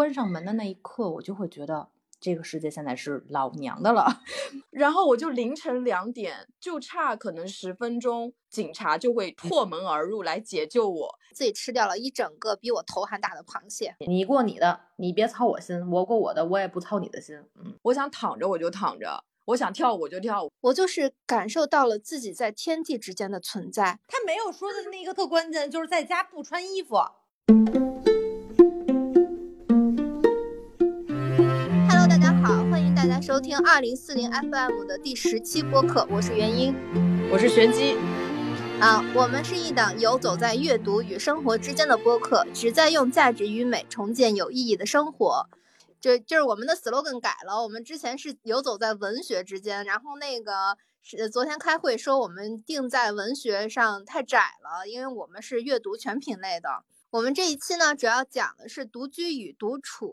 关上门的那一刻，我就会觉得这个世界现在是老娘的了。然后我就凌晨两点，就差可能十分钟，警察就会破门而入来解救我。自己吃掉了一整个比我头还大的螃蟹。你过你的，你别操我心；我过我的，我也不操你的心。嗯，我想躺着我就躺着，我想跳舞我就跳舞。我就是感受到了自己在天地之间的存在。他没有说的那个特关键，就是在家不穿衣服。大家收听二零四零 FM 的第十期播客，我是元英，我是玄机。啊，我们是一档游走在阅读与生活之间的播客，旨在用价值与美重建有意义的生活。这就是我们的 slogan 改了，我们之前是游走在文学之间，然后那个是昨天开会说我们定在文学上太窄了，因为我们是阅读全品类的。我们这一期呢，主要讲的是独居与独处。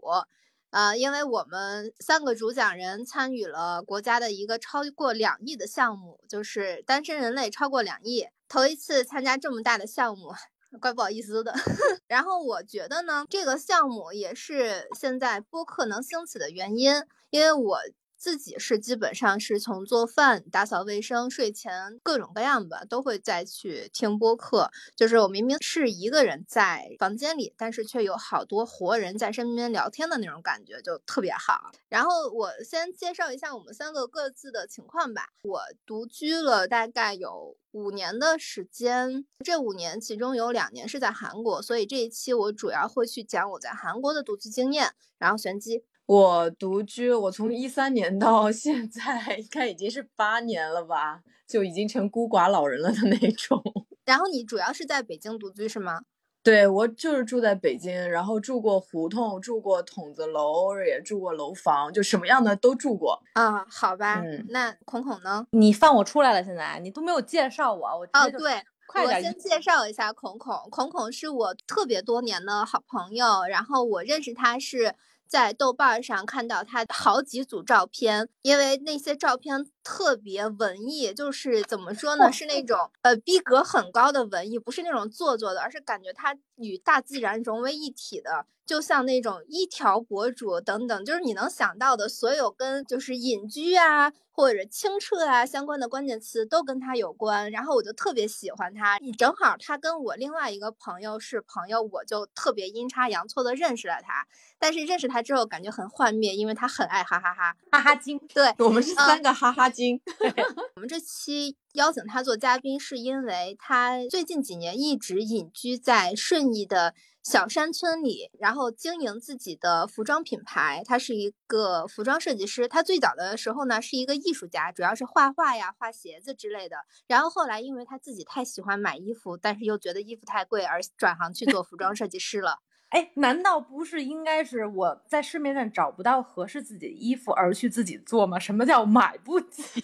呃，因为我们三个主讲人参与了国家的一个超过两亿的项目，就是单身人类超过两亿。头一次参加这么大的项目，怪不好意思的。然后我觉得呢，这个项目也是现在播客能兴起的原因，因为我。自己是基本上是从做饭、打扫卫生、睡前各种各样吧，都会再去听播客。就是我明明是一个人在房间里，但是却有好多活人在身边聊天的那种感觉，就特别好。然后我先介绍一下我们三个各自的情况吧。我独居了大概有五年的时间，这五年其中有两年是在韩国，所以这一期我主要会去讲我在韩国的独居经验。然后玄机。我独居，我从一三年到现在，应该已经是八年了吧，就已经成孤寡老人了的那种。然后你主要是在北京独居是吗？对，我就是住在北京，然后住过胡同，住过筒子楼，也住过楼房，就什么样的都住过。啊，好吧，那孔孔呢？你放我出来了，现在你都没有介绍我，我哦，对，我先介绍一下孔孔，孔孔是我特别多年的好朋友，然后我认识他是。在豆瓣上看到他好几组照片，因为那些照片特别文艺，就是怎么说呢，是那种呃逼格很高的文艺，不是那种做作的，而是感觉他与大自然融为一体的，就像那种一条博主等等，就是你能想到的所有跟就是隐居啊。或者清澈啊相关的关键词都跟他有关，然后我就特别喜欢他。正好他跟我另外一个朋友是朋友，我就特别阴差阳错的认识了他。但是认识他之后感觉很幻灭，因为他很爱哈哈哈哈哈精。对我们是三个哈哈精。我们这期邀请他做嘉宾，是因为他最近几年一直隐居在顺义的。小山村里，然后经营自己的服装品牌。他是一个服装设计师。他最早的时候呢，是一个艺术家，主要是画画呀、画鞋子之类的。然后后来，因为他自己太喜欢买衣服，但是又觉得衣服太贵，而转行去做服装设计师了。哎，难道不是应该是我在市面上找不到合适自己的衣服而去自己做吗？什么叫买不起？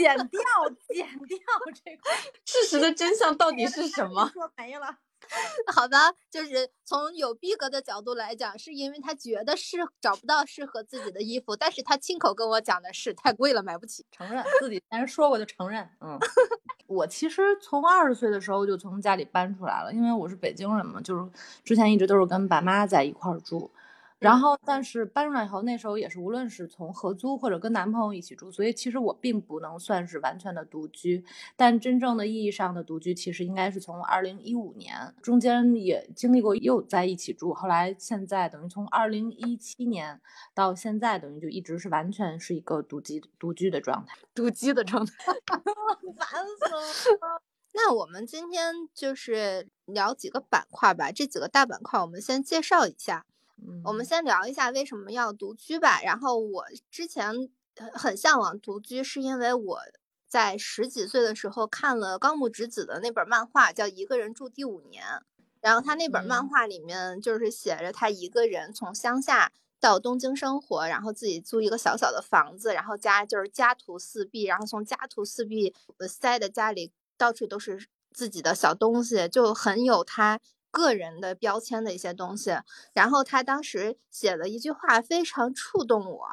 剪掉，剪掉这块。事实的真相到底是什么？说没了。好的，就是从有逼格的角度来讲，是因为他觉得是找不到适合自己的衣服，但是他亲口跟我讲的是太贵了，买不起。承认自己，但是说过就承认。嗯，我其实从二十岁的时候就从家里搬出来了，因为我是北京人嘛，就是之前一直都是跟爸妈在一块儿住。然后，但是搬出来以后，那时候也是无论是从合租或者跟男朋友一起住，所以其实我并不能算是完全的独居。但真正的意义上的独居，其实应该是从二零一五年中间也经历过又在一起住，后来现在等于从二零一七年到现在，等于就一直是完全是一个独居独居的状态，独居的状态，烦死了。那我们今天就是聊几个板块吧，这几个大板块我们先介绍一下。我们先聊一下为什么要独居吧。然后我之前很向往独居，是因为我在十几岁的时候看了高木直子的那本漫画，叫《一个人住第五年》。然后他那本漫画里面就是写着他一个人从乡下到东京生活，然后自己租一个小小的房子，然后家就是家徒四壁，然后从家徒四壁塞的家里到处都是自己的小东西，就很有他。个人的标签的一些东西，然后他当时写了一句话非常触动我，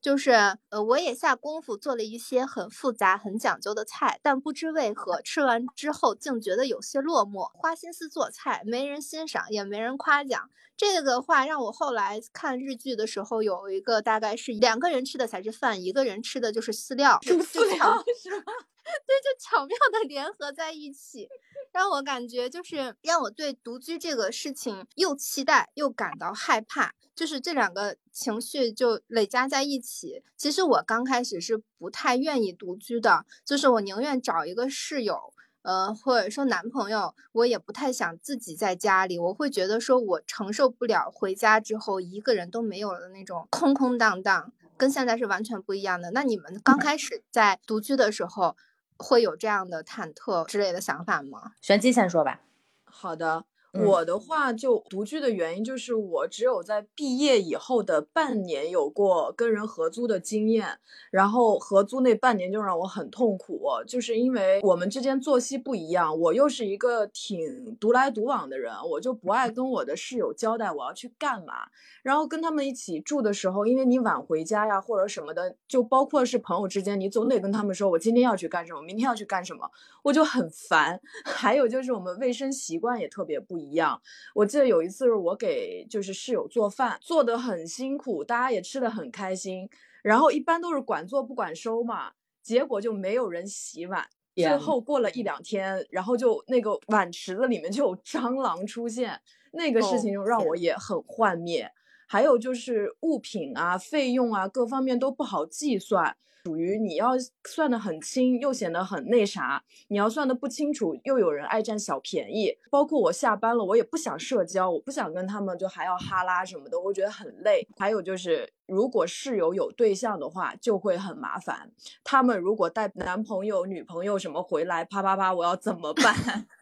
就是呃，我也下功夫做了一些很复杂、很讲究的菜，但不知为何吃完之后竟觉得有些落寞。花心思做菜，没人欣赏，也没人夸奖，这个话，让我后来看日剧的时候，有一个大概是两个人吃的才是饭，一个人吃的就是饲料，就饲料 是吗？对，就巧妙的联合在一起，让我感觉就是让我对独居这个事情又期待又感到害怕，就是这两个情绪就累加在一起。其实我刚开始是不太愿意独居的，就是我宁愿找一个室友。呃，或者说男朋友，我也不太想自己在家里，我会觉得说我承受不了回家之后一个人都没有了那种空空荡荡，跟现在是完全不一样的。那你们刚开始在独居的时候，会有这样的忐忑之类的想法吗？玄机先说吧。好的。我的话就独居的原因就是我只有在毕业以后的半年有过跟人合租的经验，然后合租那半年就让我很痛苦，就是因为我们之间作息不一样，我又是一个挺独来独往的人，我就不爱跟我的室友交代我要去干嘛，然后跟他们一起住的时候，因为你晚回家呀或者什么的，就包括是朋友之间，你总得跟他们说我今天要去干什么，明天要去干什么，我就很烦。还有就是我们卫生习惯也特别不一。一样，我记得有一次是我给就是室友做饭，做的很辛苦，大家也吃的很开心。然后一般都是管做不管收嘛，结果就没有人洗碗。最后过了一两天，然后就那个碗池子里面就有蟑螂出现，那个事情就让我也很幻灭。还有就是物品啊、费用啊各方面都不好计算。属于你要算的很清，又显得很那啥；你要算的不清楚，又有人爱占小便宜。包括我下班了，我也不想社交，我不想跟他们就还要哈拉什么的，我觉得很累。还有就是，如果室友有对象的话，就会很麻烦。他们如果带男朋友、女朋友什么回来，啪啪啪，我要怎么办？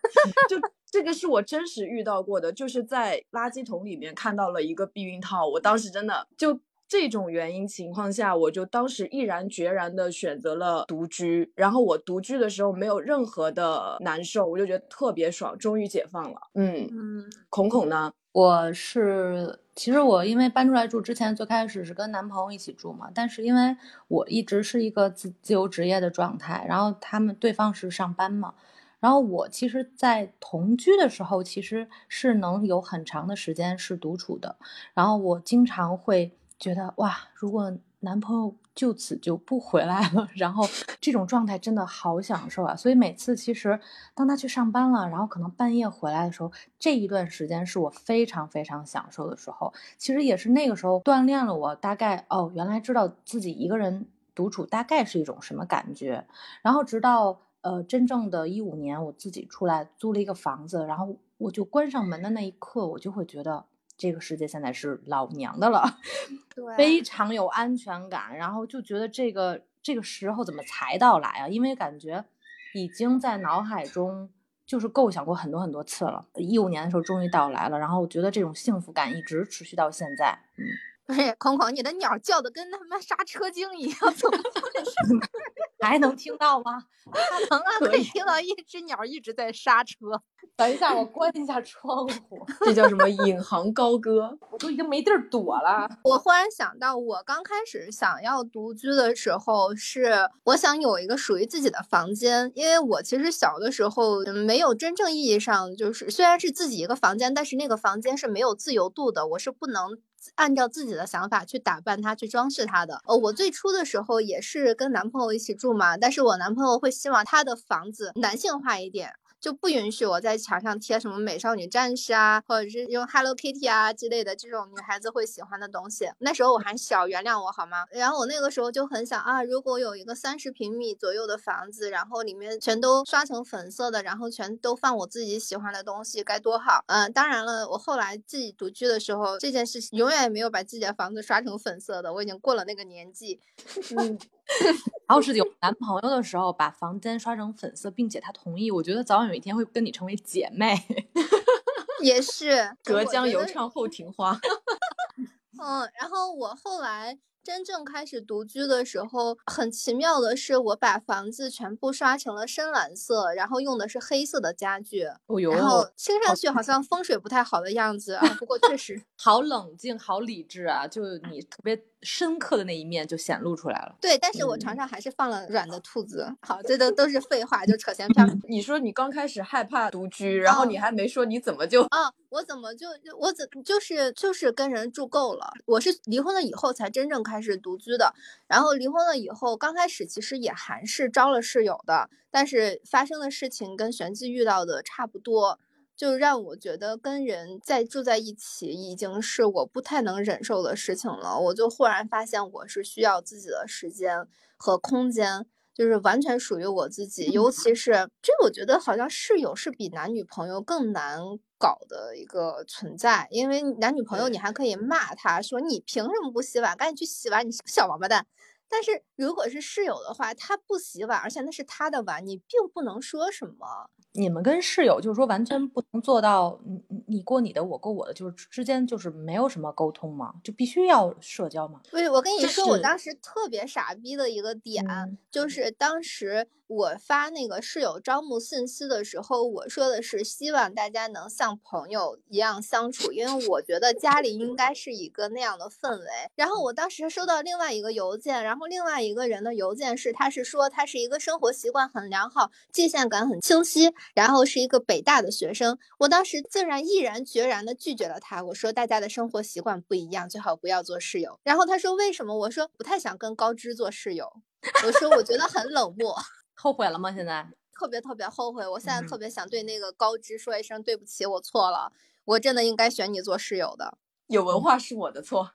就这个是我真实遇到过的，就是在垃圾桶里面看到了一个避孕套，我当时真的就。这种原因情况下，我就当时毅然决然的选择了独居。然后我独居的时候没有任何的难受，我就觉得特别爽，终于解放了。嗯嗯，孔孔呢？我是其实我因为搬出来住之前，最开始是跟男朋友一起住嘛，但是因为我一直是一个自自由职业的状态，然后他们对方是上班嘛，然后我其实，在同居的时候，其实是能有很长的时间是独处的，然后我经常会。觉得哇，如果男朋友就此就不回来了，然后这种状态真的好享受啊！所以每次其实当他去上班了，然后可能半夜回来的时候，这一段时间是我非常非常享受的时候。其实也是那个时候锻炼了我，大概哦，原来知道自己一个人独处大概是一种什么感觉。然后直到呃真正的一五年，我自己出来租了一个房子，然后我就关上门的那一刻，我就会觉得。这个世界现在是老娘的了，非常有安全感，然后就觉得这个这个时候怎么才到来啊？因为感觉已经在脑海中就是构想过很多很多次了。一五年的时候终于到来了，然后我觉得这种幸福感一直持续到现在。嗯，不是，空空，你的鸟叫的跟他妈刹车精一样，怎么回事？还能听到吗？能啊，可以听到一只鸟一直在刹车。等一下，我关一下窗户。这叫什么引吭高歌？我都已经没地儿躲了。我忽然想到，我刚开始想要独居的时候，是我想有一个属于自己的房间，因为我其实小的时候没有真正意义上就是，虽然是自己一个房间，但是那个房间是没有自由度的，我是不能按照自己的想法去打扮它、去装饰它的。呃，我最初的时候也是跟男朋友一起住嘛，但是我男朋友会希望他的房子男性化一点。就不允许我在墙上贴什么美少女战士啊，或者是用 Hello Kitty 啊之类的这种女孩子会喜欢的东西。那时候我还小，原谅我好吗？然后我那个时候就很想啊，如果有一个三十平米左右的房子，然后里面全都刷成粉色的，然后全都放我自己喜欢的东西，该多好。嗯，当然了，我后来自己独居的时候，这件事情永远也没有把自己的房子刷成粉色的，我已经过了那个年纪。嗯。然后是有男朋友的时候，把房间刷成粉色，并且他同意，我觉得早晚有一天会跟你成为姐妹。也是隔江犹唱后庭花。嗯，然后我后来真正开始独居的时候，很奇妙的是，我把房子全部刷成了深蓝色，然后用的是黑色的家具。哦呦，然后听上去好像风水不太好的样子啊，不过确实 好冷静，好理智啊！就你特别深刻的那一面就显露出来了。对，但是我床上还是放了软的兔子。好，这都都是废话，就扯闲篇。你说你刚开始害怕独居，然后你还没说你怎么就啊？我怎么就我怎就是就是跟人住够了？我是离婚了以后才真正开始独居的。然后离婚了以后，刚开始其实也还是招了室友的，但是发生的事情跟玄机遇到的差不多，就让我觉得跟人在住在一起已经是我不太能忍受的事情了。我就忽然发现我是需要自己的时间和空间。就是完全属于我自己，尤其是这，我觉得好像室友是比男女朋友更难搞的一个存在，因为男女朋友你还可以骂他说你凭什么不洗碗，赶紧去洗碗，你是小王八蛋。但是如果是室友的话，他不洗碗，而且那是他的碗，你并不能说什么。你们跟室友就是说完全不能做到，你你过你的，我过我的，就是之间就是没有什么沟通吗？就必须要社交吗？不是，我跟你说，我当时特别傻逼的一个点，就是当时我发那个室友招募信息的时候，我说的是希望大家能像朋友一样相处，因为我觉得家里应该是一个那样的氛围。然后我当时收到另外一个邮件，然后另外一个人的邮件是，他是说他是一个生活习惯很良好，界限感很清晰。然后是一个北大的学生，我当时竟然毅然决然的拒绝了他。我说大家的生活习惯不一样，最好不要做室友。然后他说为什么？我说不太想跟高知做室友。我说我觉得很冷漠，后悔了吗？现在特别特别后悔。我现在特别想对那个高知说一声对不起，我错了，我真的应该选你做室友的。有文化是我的错。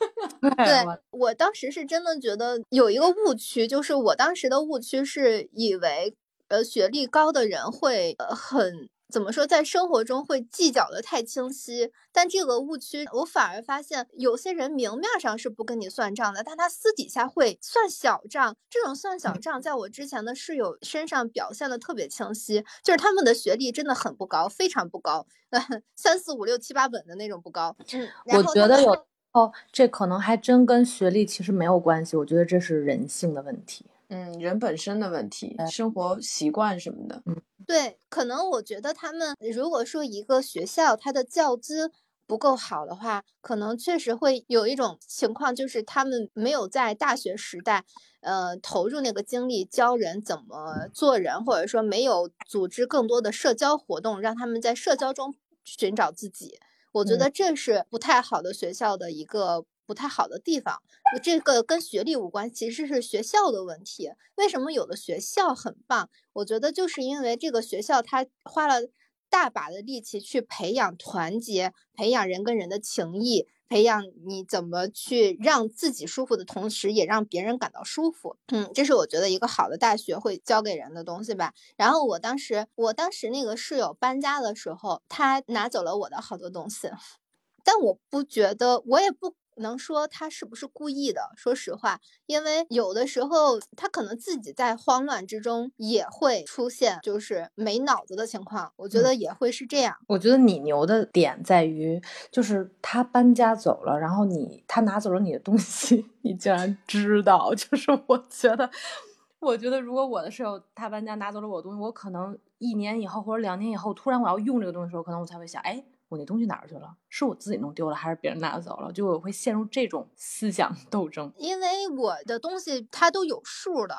对我当时是真的觉得有一个误区，就是我当时的误区是以为。呃，学历高的人会呃很怎么说，在生活中会计较的太清晰，但这个误区，我反而发现有些人明面上是不跟你算账的，但他私底下会算小账。这种算小账，在我之前的室友身上表现的特别清晰，就是他们的学历真的很不高，非常不高，三四五六七八本的那种不高。嗯，我觉得有哦，这可能还真跟学历其实没有关系，我觉得这是人性的问题。嗯，人本身的问题，生活习惯什么的。嗯，对，可能我觉得他们如果说一个学校它的教资不够好的话，可能确实会有一种情况，就是他们没有在大学时代，呃，投入那个精力教人怎么做人，或者说没有组织更多的社交活动，让他们在社交中寻找自己。我觉得这是不太好的学校的一个。不太好的地方，这个跟学历无关，其实是学校的问题。为什么有的学校很棒？我觉得就是因为这个学校他花了大把的力气去培养团结，培养人跟人的情谊，培养你怎么去让自己舒服的同时，也让别人感到舒服。嗯，这是我觉得一个好的大学会教给人的东西吧。然后我当时，我当时那个室友搬家的时候，他拿走了我的好多东西，但我不觉得，我也不。能说他是不是故意的？说实话，因为有的时候他可能自己在慌乱之中也会出现，就是没脑子的情况。我觉得也会是这样。我觉得你牛的点在于，就是他搬家走了，然后你他拿走了你的东西，你竟然知道。就是我觉得，我觉得如果我的室友他搬家拿走了我东西，我可能一年以后或者两年以后，突然我要用这个东西的时候，可能我才会想，哎。我那东西哪儿去了？是我自己弄丢了，还是别人拿走了？就我会陷入这种思想 斗争。因为我的东西它都有数的，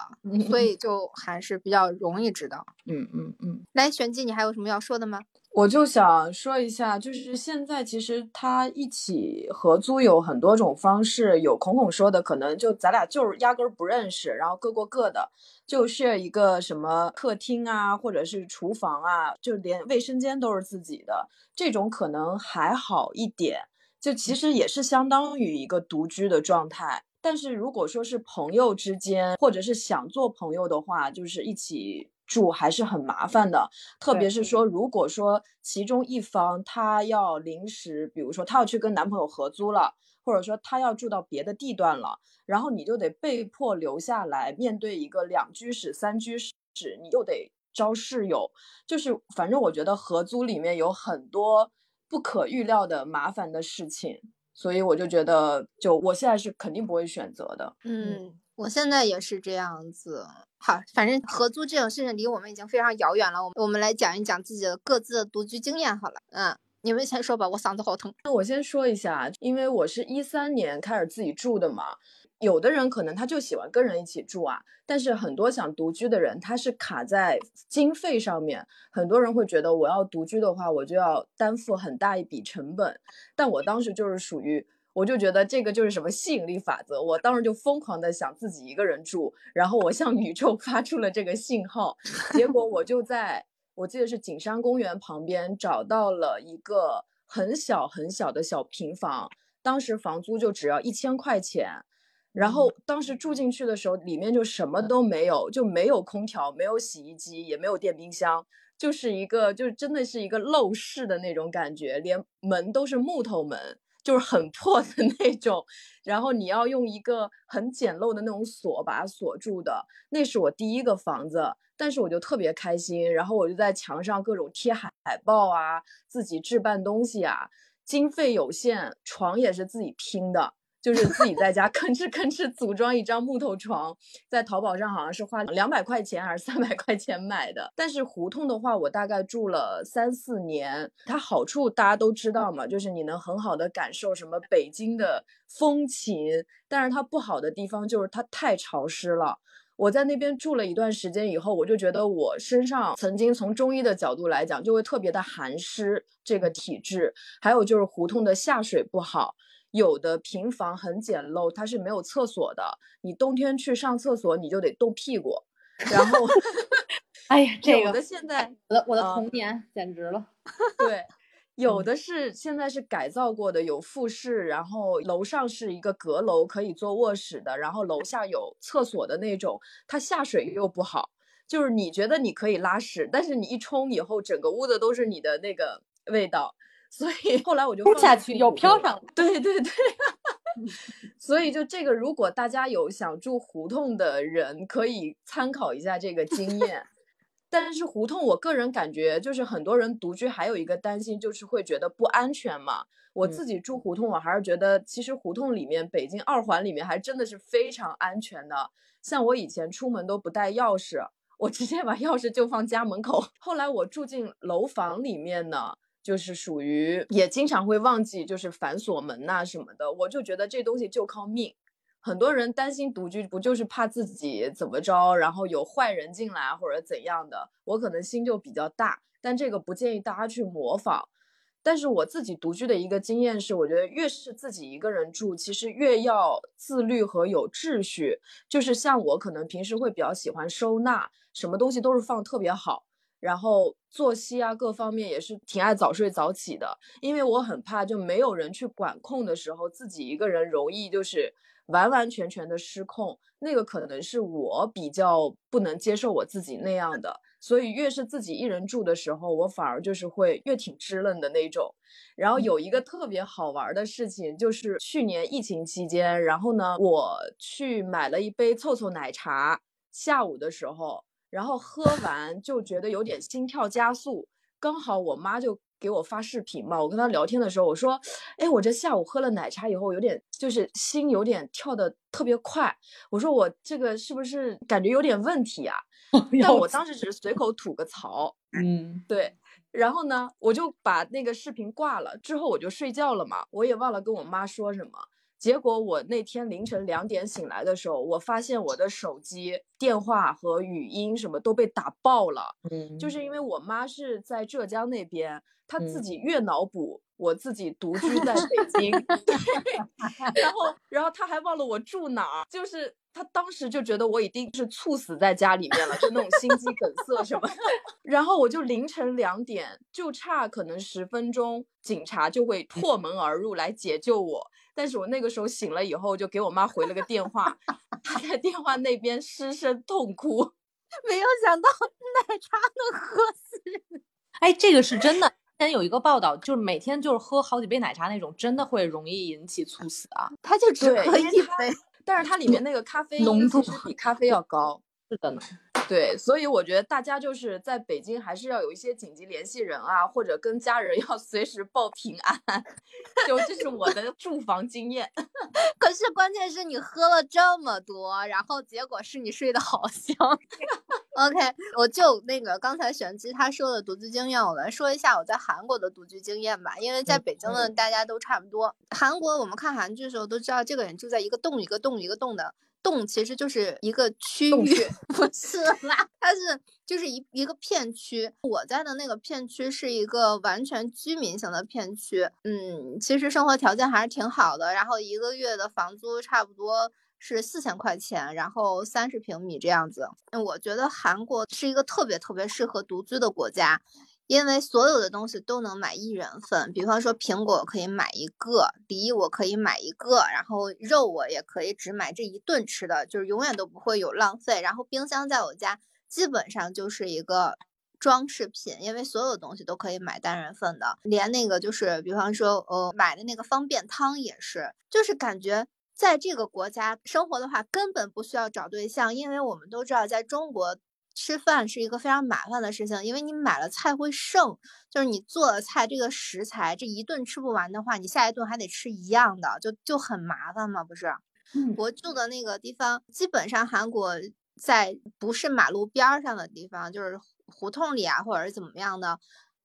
所以就还是比较容易知道。嗯嗯嗯。来，玄机，你还有什么要说的吗？我就想说一下，就是现在其实他一起合租有很多种方式，有孔孔说的，可能就咱俩就是压根儿不认识，然后各过各的，就是一个什么客厅啊，或者是厨房啊，就连卫生间都是自己的，这种可能还好一点，就其实也是相当于一个独居的状态。但是如果说是朋友之间，或者是想做朋友的话，就是一起。住还是很麻烦的，特别是说，如果说其中一方他要临时，比如说他要去跟男朋友合租了，或者说他要住到别的地段了，然后你就得被迫留下来，面对一个两居室、三居室，你又得招室友，就是反正我觉得合租里面有很多不可预料的麻烦的事情。所以我就觉得，就我现在是肯定不会选择的。嗯，我现在也是这样子。好，反正合租这种事情离我们已经非常遥远了。我们我们来讲一讲自己的各自的独居经验好了。嗯，你们先说吧，我嗓子好疼。那我先说一下，因为我是一三年开始自己住的嘛。有的人可能他就喜欢跟人一起住啊，但是很多想独居的人，他是卡在经费上面。很多人会觉得我要独居的话，我就要担负很大一笔成本。但我当时就是属于，我就觉得这个就是什么吸引力法则，我当时就疯狂的想自己一个人住，然后我向宇宙 发出了这个信号，结果我就在我记得是景山公园旁边找到了一个很小很小的小平房，当时房租就只要一千块钱。然后当时住进去的时候，里面就什么都没有，就没有空调，没有洗衣机，也没有电冰箱，就是一个，就是真的是一个陋室的那种感觉，连门都是木头门，就是很破的那种。然后你要用一个很简陋的那种锁把它锁住的。那是我第一个房子，但是我就特别开心，然后我就在墙上各种贴海海报啊，自己置办东西啊。经费有限，床也是自己拼的。就是自己在家吭哧吭哧组装一张木头床，在淘宝上好像是花两百块钱还是三百块钱买的。但是胡同的话，我大概住了三四年，它好处大家都知道嘛，就是你能很好的感受什么北京的风情。但是它不好的地方就是它太潮湿了。我在那边住了一段时间以后，我就觉得我身上曾经从中医的角度来讲，就会特别的寒湿这个体质，还有就是胡同的下水不好。有的平房很简陋，它是没有厕所的。你冬天去上厕所，你就得冻屁股。然后，哎呀，这个现在我的我的童年简直了。对，有的是现在是改造过的，有复式，然后楼上是一个阁楼，可以做卧室的，然后楼下有厕所的那种。它下水又不好，就是你觉得你可以拉屎，但是你一冲以后，整个屋子都是你的那个味道。所以后来我就冲下去有飘上来，对对对，所以就这个，如果大家有想住胡同的人，可以参考一下这个经验。但是胡同，我个人感觉就是很多人独居还有一个担心，就是会觉得不安全嘛。我自己住胡同，我还是觉得其实胡同里面，北京二环里面还真的是非常安全的。像我以前出门都不带钥匙，我直接把钥匙就放家门口。后来我住进楼房里面呢。就是属于也经常会忘记，就是反锁门呐什么的，我就觉得这东西就靠命。很多人担心独居，不就是怕自己怎么着，然后有坏人进来或者怎样的？我可能心就比较大，但这个不建议大家去模仿。但是我自己独居的一个经验是，我觉得越是自己一个人住，其实越要自律和有秩序。就是像我可能平时会比较喜欢收纳，什么东西都是放特别好。然后作息啊，各方面也是挺爱早睡早起的，因为我很怕就没有人去管控的时候，自己一个人容易就是完完全全的失控。那个可能是我比较不能接受我自己那样的，所以越是自己一人住的时候，我反而就是会越挺支棱的那种。然后有一个特别好玩的事情，就是去年疫情期间，然后呢，我去买了一杯凑凑奶茶，下午的时候。然后喝完就觉得有点心跳加速，刚好我妈就给我发视频嘛。我跟她聊天的时候，我说：“哎，我这下午喝了奶茶以后，有点就是心有点跳的特别快。”我说：“我这个是不是感觉有点问题啊？” 但我当时只是随口吐个槽。嗯，对。然后呢，我就把那个视频挂了，之后我就睡觉了嘛。我也忘了跟我妈说什么。结果我那天凌晨两点醒来的时候，我发现我的手机电话和语音什么都被打爆了。嗯，就是因为我妈是在浙江那边，她自己越脑补我自己独居在北京 然后然后她还忘了我住哪儿，就是她当时就觉得我已经是猝死在家里面了，就那种心肌梗塞什么的。然后我就凌晨两点，就差可能十分钟，警察就会破门而入来解救我。但是我那个时候醒了以后，就给我妈回了个电话，她在电话那边失声痛哭，没有想到奶茶能喝死人。哎，这个是真的。之前有一个报道，就是每天就是喝好几杯奶茶那种，真的会容易引起猝死啊。他就只喝一杯，但是它里面那个咖啡浓度比咖啡要高。是的呢。对，所以我觉得大家就是在北京还是要有一些紧急联系人啊，或者跟家人 要随时报平安。就这是我的住房经验。可是关键是你喝了这么多，然后结果是你睡得好香。OK，我就那个刚才玄机他说的独居经验，我来说一下我在韩国的独居经验吧。因为在北京的大家都差不多，韩国我们看韩剧的时候都知道，这个人住在一个洞一个洞一个洞的。洞其实就是一个区域，不是啦，它是就是一一个片区。我在的那个片区是一个完全居民型的片区，嗯，其实生活条件还是挺好的。然后一个月的房租差不多是四千块钱，然后三十平米这样子。我觉得韩国是一个特别特别适合独居的国家。因为所有的东西都能买一人份，比方说苹果可以买一个，梨我可以买一个，然后肉我也可以只买这一顿吃的，就是永远都不会有浪费。然后冰箱在我家基本上就是一个装饰品，因为所有东西都可以买单人份的，连那个就是比方说呃买的那个方便汤也是，就是感觉在这个国家生活的话根本不需要找对象，因为我们都知道在中国。吃饭是一个非常麻烦的事情，因为你买了菜会剩，就是你做的菜这个食材这一顿吃不完的话，你下一顿还得吃一样的，就就很麻烦嘛，不是？我住的那个地方，基本上韩国在不是马路边上的地方，就是胡同里啊，或者是怎么样的，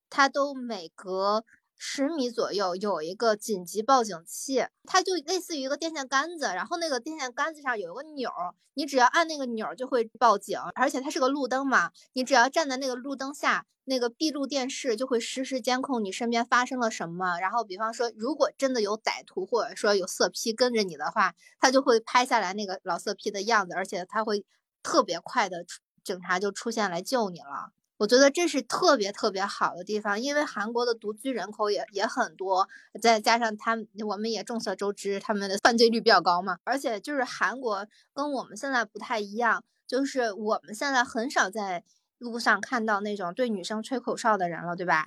它都每隔。十米左右有一个紧急报警器，它就类似于一个电线杆子，然后那个电线杆子上有一个钮，你只要按那个钮就会报警，而且它是个路灯嘛，你只要站在那个路灯下，那个闭路电视就会实时监控你身边发生了什么。然后，比方说，如果真的有歹徒或者说有色批跟着你的话，他就会拍下来那个老色批的样子，而且他会特别快的警察就出现来救你了。我觉得这是特别特别好的地方，因为韩国的独居人口也也很多，再加上他们，我们也众所周知，他们的犯罪率比较高嘛。而且就是韩国跟我们现在不太一样，就是我们现在很少在路上看到那种对女生吹口哨的人了，对吧？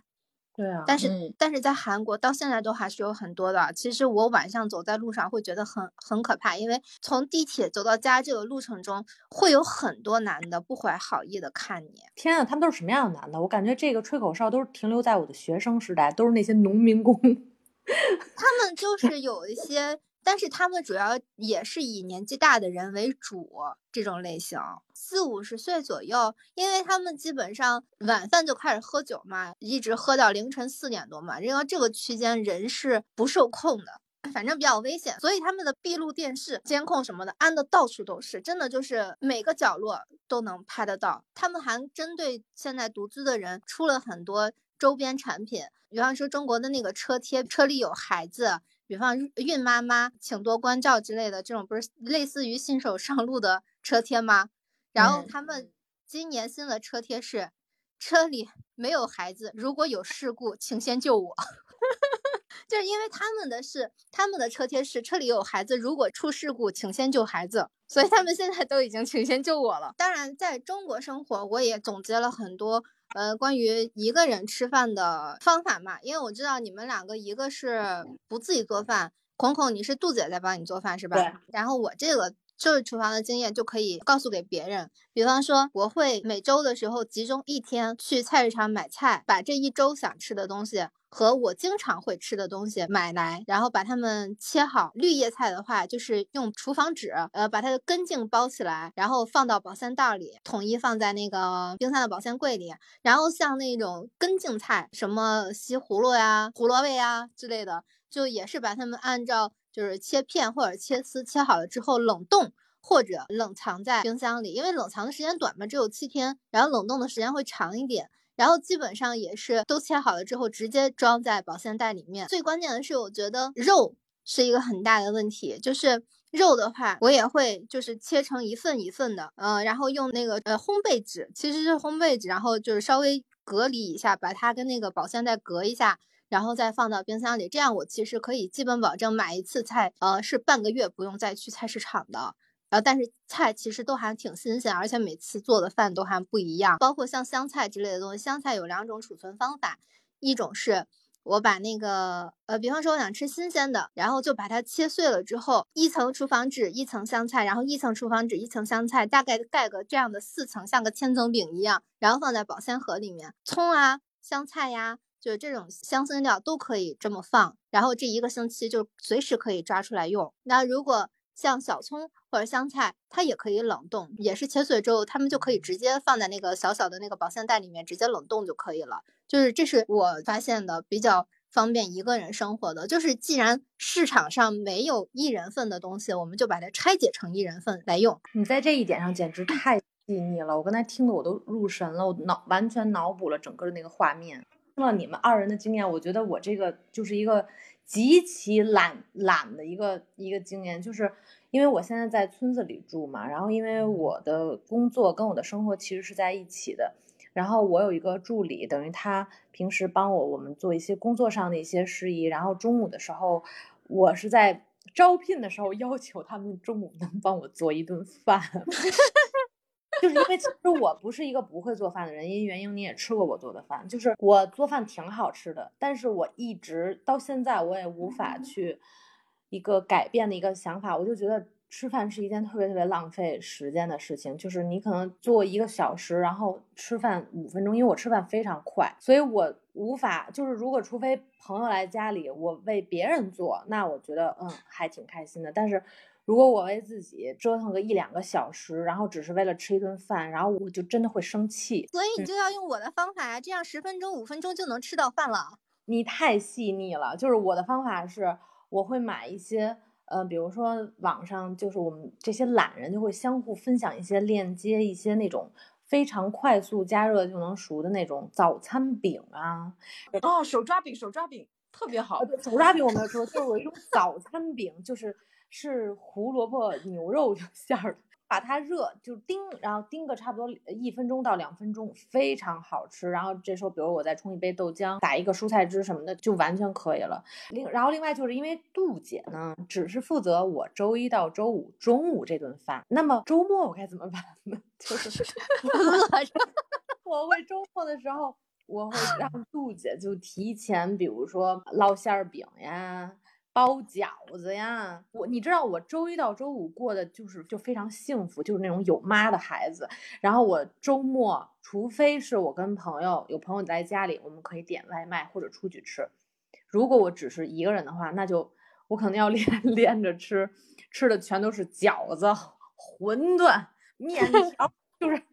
对啊，但是但是在韩国到现在都还是有很多的。其实我晚上走在路上会觉得很很可怕，因为从地铁走到家这个路程中，会有很多男的不怀好意的看你。天啊，他们都是什么样的男的？我感觉这个吹口哨都是停留在我的学生时代，都是那些农民工。他们就是有一些。但是他们主要也是以年纪大的人为主，这种类型，四五十岁左右，因为他们基本上晚饭就开始喝酒嘛，一直喝到凌晨四点多嘛，因为这个区间人是不受控的，反正比较危险，所以他们的闭路电视监控什么的安的到处都是，真的就是每个角落都能拍得到。他们还针对现在独居的人出了很多周边产品，比方说中国的那个车贴，车里有孩子。比方孕妈妈请多关照之类的，这种不是类似于新手上路的车贴吗？然后他们今年新的车贴是车里没有孩子，如果有事故，请先救我。就是因为他们的是他们的车贴是车里有孩子，如果出事故，请先救孩子。所以他们现在都已经请先救我了。当然，在中国生活，我也总结了很多。呃，关于一个人吃饭的方法嘛，因为我知道你们两个一个是不自己做饭，孔孔你是杜姐在帮你做饭是吧？然后我这个就是厨房的经验就可以告诉给别人，比方说我会每周的时候集中一天去菜市场买菜，把这一周想吃的东西。和我经常会吃的东西买来，然后把它们切好。绿叶菜的话，就是用厨房纸，呃，把它的根茎包起来，然后放到保鲜袋里，统一放在那个冰箱的保鲜柜里。然后像那种根茎菜，什么西葫芦呀、胡萝卜呀之类的，就也是把它们按照就是切片或者切丝切好了之后冷冻或者冷藏在冰箱里，因为冷藏的时间短嘛，只有七天，然后冷冻的时间会长一点。然后基本上也是都切好了之后，直接装在保鲜袋里面。最关键的是，我觉得肉是一个很大的问题。就是肉的话，我也会就是切成一份一份的，呃，然后用那个呃烘焙纸，其实是烘焙纸，然后就是稍微隔离一下，把它跟那个保鲜袋隔一下，然后再放到冰箱里。这样我其实可以基本保证买一次菜，呃，是半个月不用再去菜市场的。然后，但是菜其实都还挺新鲜，而且每次做的饭都还不一样。包括像香菜之类的东西，香菜有两种储存方法，一种是我把那个呃，比方说我想吃新鲜的，然后就把它切碎了之后，一层厨房纸，一层香菜，然后一层厨房纸，一层香菜，大概盖个这样的四层，像个千层饼一样，然后放在保鲜盒里面，葱啊、香菜呀，就这种香辛料都可以这么放，然后这一个星期就随时可以抓出来用。那如果像小葱或者香菜，它也可以冷冻，也是切碎之后，它们就可以直接放在那个小小的那个保鲜袋里面，直接冷冻就可以了。就是这是我发现的比较方便一个人生活的。就是既然市场上没有一人份的东西，我们就把它拆解成一人份来用。你在这一点上简直太细腻了，我刚才听的我都入神了，我脑完全脑补了整个的那个画面。听了你们二人的经验，我觉得我这个就是一个。极其懒懒的一个一个经验，就是因为我现在在村子里住嘛，然后因为我的工作跟我的生活其实是在一起的，然后我有一个助理，等于他平时帮我我们做一些工作上的一些事宜，然后中午的时候，我是在招聘的时候要求他们中午能帮我做一顿饭。就是因为其实我不是一个不会做饭的人，因为元英你也吃过我做的饭，就是我做饭挺好吃的，但是我一直到现在我也无法去一个改变的一个想法，我就觉得吃饭是一件特别特别浪费时间的事情，就是你可能做一个小时，然后吃饭五分钟，因为我吃饭非常快，所以我无法就是如果除非朋友来家里，我为别人做，那我觉得嗯还挺开心的，但是。如果我为自己折腾个一两个小时，然后只是为了吃一顿饭，然后我就真的会生气。所以你就要用我的方法呀，这样十分钟、五分钟就能吃到饭了。你太细腻了，就是我的方法是，我会买一些，呃，比如说网上就是我们这些懒人就会相互分享一些链接，一些那种非常快速加热就能熟的那种早餐饼啊。哦，手抓饼，手抓饼特别好。手抓饼我没有说，就是我一种早餐饼，就是。是胡萝卜牛肉 馅儿的，把它热就叮，然后叮个差不多一分钟到两分钟，非常好吃。然后这时候，比如我再冲一杯豆浆，打一个蔬菜汁什么的，就完全可以了。另然后另外就是因为杜姐呢，只是负责我周一到周五中午这顿饭，那么周末我该怎么办呢？就是 饿着，我会周末的时候，我会让杜姐就提前，比如说烙馅儿饼呀。包饺子呀，我你知道我周一到周五过的就是就非常幸福，就是那种有妈的孩子。然后我周末，除非是我跟朋友有朋友在家里，我们可以点外卖或者出去吃。如果我只是一个人的话，那就我可能要连连 着吃，吃的全都是饺子、馄饨、面条，就是。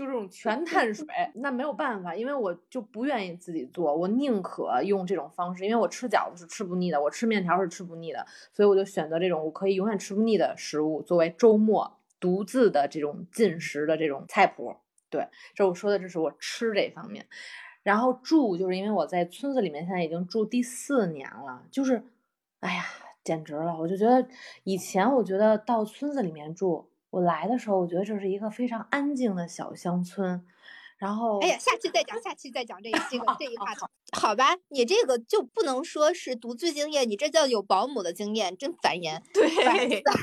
就这种全碳水，那没有办法，因为我就不愿意自己做，我宁可用这种方式，因为我吃饺子是吃不腻的，我吃面条是吃不腻的，所以我就选择这种我可以永远吃不腻的食物作为周末独自的这种进食的这种菜谱。对，这我说的这是我吃这方面，然后住就是因为我在村子里面，现在已经住第四年了，就是，哎呀，简直了！我就觉得以前我觉得到村子里面住。我来的时候，我觉得这是一个非常安静的小乡村。然后，哎呀，下期再讲，下期再讲这这个这一 话题，好吧？你这个就不能说是独居经验，你这叫有保姆的经验，真烦人。对，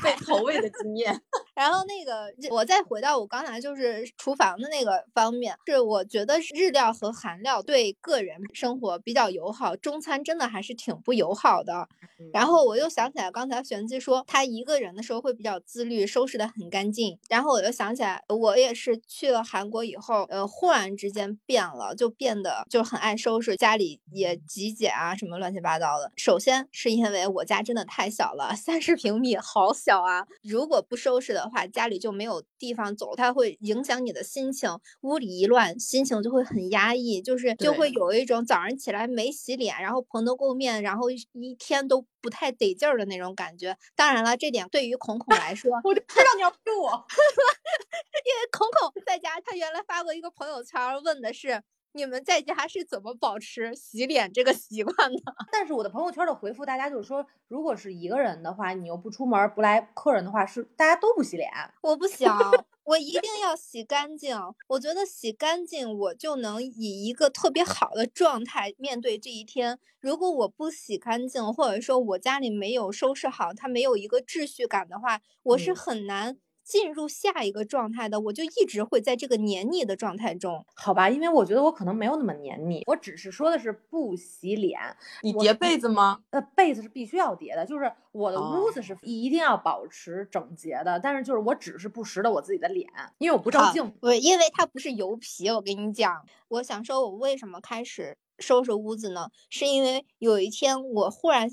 被投喂的经验。然后那个，我再回到我刚才就是厨房的那个方面，是我觉得日料和韩料对个人生活比较友好，中餐真的还是挺不友好的。然后我又想起来，刚才玄机说他一个人的时候会比较自律，收拾的很干净。然后我又想起来，我也是去了韩国以后，呃。忽然之间变了，就变得就很爱收拾家里，也极简啊，什么乱七八糟的。首先是因为我家真的太小了，三十平米，好小啊！如果不收拾的话，家里就没有地方走，它会影响你的心情。屋里一乱，心情就会很压抑，就是就会有一种早上起来没洗脸，然后蓬头垢面，然后一天都不太得劲儿的那种感觉。当然了，这点对于孔孔来说，我就知道你要说我，因为孔孔在家，他原来发过一个朋友。圈问的是你们在家是怎么保持洗脸这个习惯的？但是我的朋友圈的回复，大家就是说，如果是一个人的话，你又不出门不来客人的话，是大家都不洗脸。我不行，我一定要洗干净。我觉得洗干净，我就能以一个特别好的状态面对这一天。如果我不洗干净，或者说我家里没有收拾好，它没有一个秩序感的话，我是很难。进入下一个状态的，我就一直会在这个黏腻的状态中。好吧，因为我觉得我可能没有那么黏腻，我只是说的是不洗脸。你叠被子吗？呃，被子是必须要叠的，就是我的屋子是一定要保持整洁的，但是就是我只是不拾掇我自己的脸，因为我不照镜。不，因为它不是油皮。我跟你讲，我想说，我为什么开始收拾屋子呢？是因为有一天我忽然。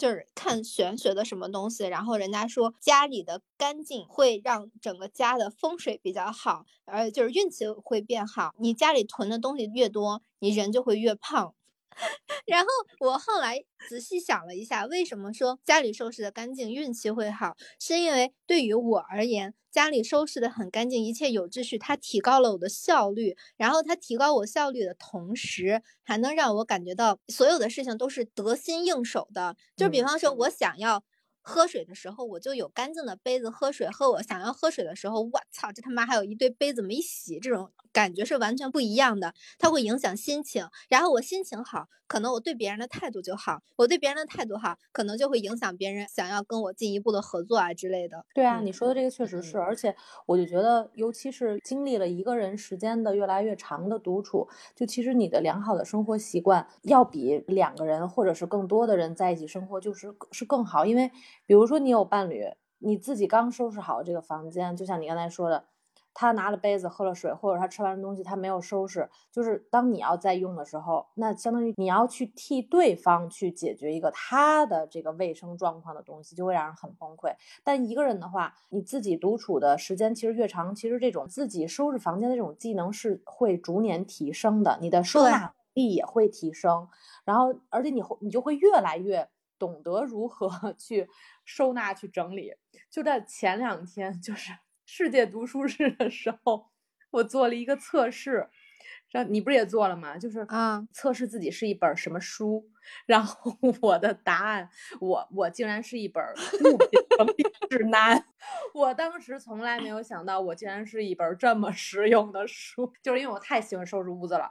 就是看玄学的什么东西，然后人家说家里的干净会让整个家的风水比较好，而就是运气会变好。你家里囤的东西越多，你人就会越胖。然后我后来仔细想了一下，为什么说家里收拾的干净运气会好？是因为对于我而言，家里收拾的很干净，一切有秩序，它提高了我的效率。然后它提高我效率的同时，还能让我感觉到所有的事情都是得心应手的。就比方说，我想要。喝水的时候，我就有干净的杯子喝水；喝我想要喝水的时候，我操，这他妈还有一堆杯子没洗，这种感觉是完全不一样的。它会影响心情，然后我心情好，可能我对别人的态度就好；我对别人的态度好，可能就会影响别人想要跟我进一步的合作啊之类的。对啊，你说的这个确实是，而且我就觉得，尤其是经历了一个人时间的越来越长的独处，就其实你的良好的生活习惯要比两个人或者是更多的人在一起生活就是是更好，因为。比如说你有伴侣，你自己刚收拾好这个房间，就像你刚才说的，他拿了杯子喝了水，或者他吃完东西他没有收拾，就是当你要在用的时候，那相当于你要去替对方去解决一个他的这个卫生状况的东西，就会让人很崩溃。但一个人的话，你自己独处的时间其实越长，其实这种自己收拾房间的这种技能是会逐年提升的，你的收纳力也会提升，然后而且你会你就会越来越。懂得如何 去收纳、去整理。就在前两天，就是 世界读书日的时候，我做了一个测试，让你不是也做了吗？就是啊，测试自己是一本什么书。然后 我的答案，我我竟然是一本物品整理指南。我当时从来没有想到，我竟然是一本这么实用的书。就是因为我太喜欢收拾屋子了。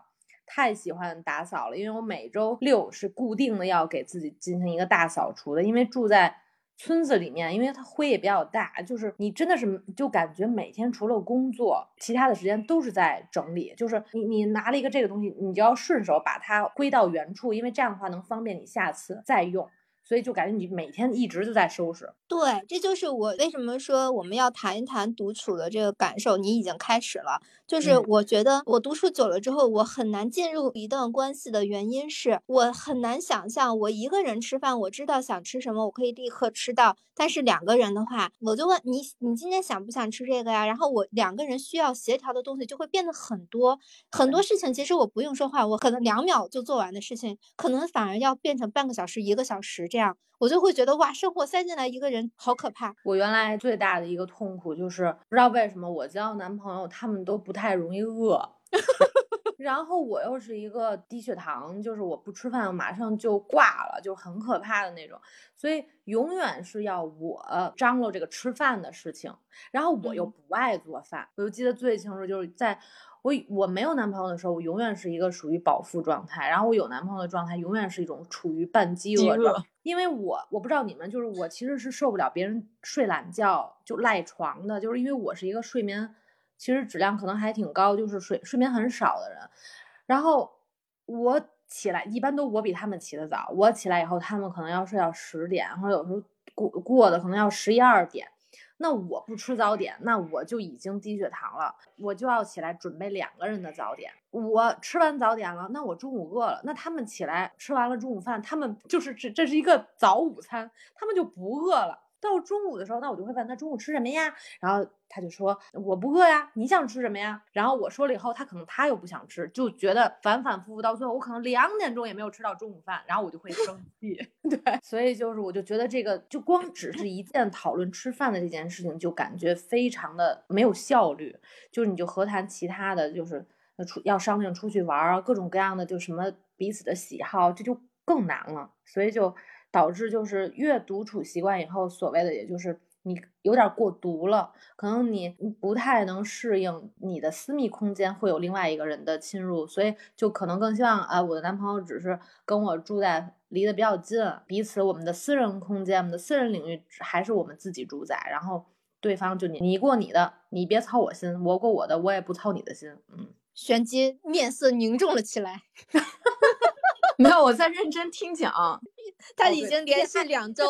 太喜欢打扫了，因为我每周六是固定的要给自己进行一个大扫除的。因为住在村子里面，因为它灰也比较大，就是你真的是就感觉每天除了工作，其他的时间都是在整理。就是你你拿了一个这个东西，你就要顺手把它归到原处，因为这样的话能方便你下次再用。所以就感觉你每天一直就在收拾。对，这就是我为什么说我们要谈一谈独处的这个感受。你已经开始了，就是我觉得我独处久了之后，我很难进入一段关系的原因是我很难想象我一个人吃饭，我知道想吃什么，我可以立刻吃到。但是两个人的话，我就问你，你今天想不想吃这个呀？然后我两个人需要协调的东西就会变得很多很多事情。其实我不用说话，我可能两秒就做完的事情，可能反而要变成半个小时、一个小时这样。我就会觉得哇，生活塞进来一个人好可怕。我原来最大的一个痛苦就是不知道为什么我交男朋友他们都不太容易饿，然后我又是一个低血糖，就是我不吃饭马上就挂了，就很可怕的那种，所以永远是要我张罗这个吃饭的事情，然后我又不爱做饭，我就记得最清楚就是在。我我没有男朋友的时候，我永远是一个属于饱腹状态；然后我有男朋友的状态，永远是一种处于半饥饿状态。因为我我不知道你们，就是我其实是受不了别人睡懒觉就赖床的，就是因为我是一个睡眠其实质量可能还挺高，就是睡睡眠很少的人。然后我起来一般都我比他们起得早，我起来以后他们可能要睡到十点，然后有时候过过的可能要十一二点。那我不吃早点，那我就已经低血糖了，我就要起来准备两个人的早点。我吃完早点了，那我中午饿了，那他们起来吃完了中午饭，他们就是这这是一个早午餐，他们就不饿了。到中午的时候，那我就会问他中午吃什么呀？然后他就说我不饿呀，你想吃什么呀？然后我说了以后，他可能他又不想吃，就觉得反反复复到最后，我可能两点钟也没有吃到中午饭，然后我就会生气。对，所以就是我就觉得这个就光只是一件讨论吃饭的这件事情，就感觉非常的没有效率。就是你就何谈其他的就是出要商量出去玩啊，各种各样的就什么彼此的喜好，这就更难了。所以就。导致就是越独处习惯以后，所谓的也就是你有点过独了，可能你不太能适应你的私密空间会有另外一个人的侵入，所以就可能更希望啊，我的男朋友只是跟我住在离得比较近，彼此我们的私人空间、我们的私人领域还是我们自己主宰，然后对方就你你过你的，你别操我心，我过我的，我也不操你的心。嗯，玄机面色凝重了起来。没有，我在认真听讲。他已经连续两周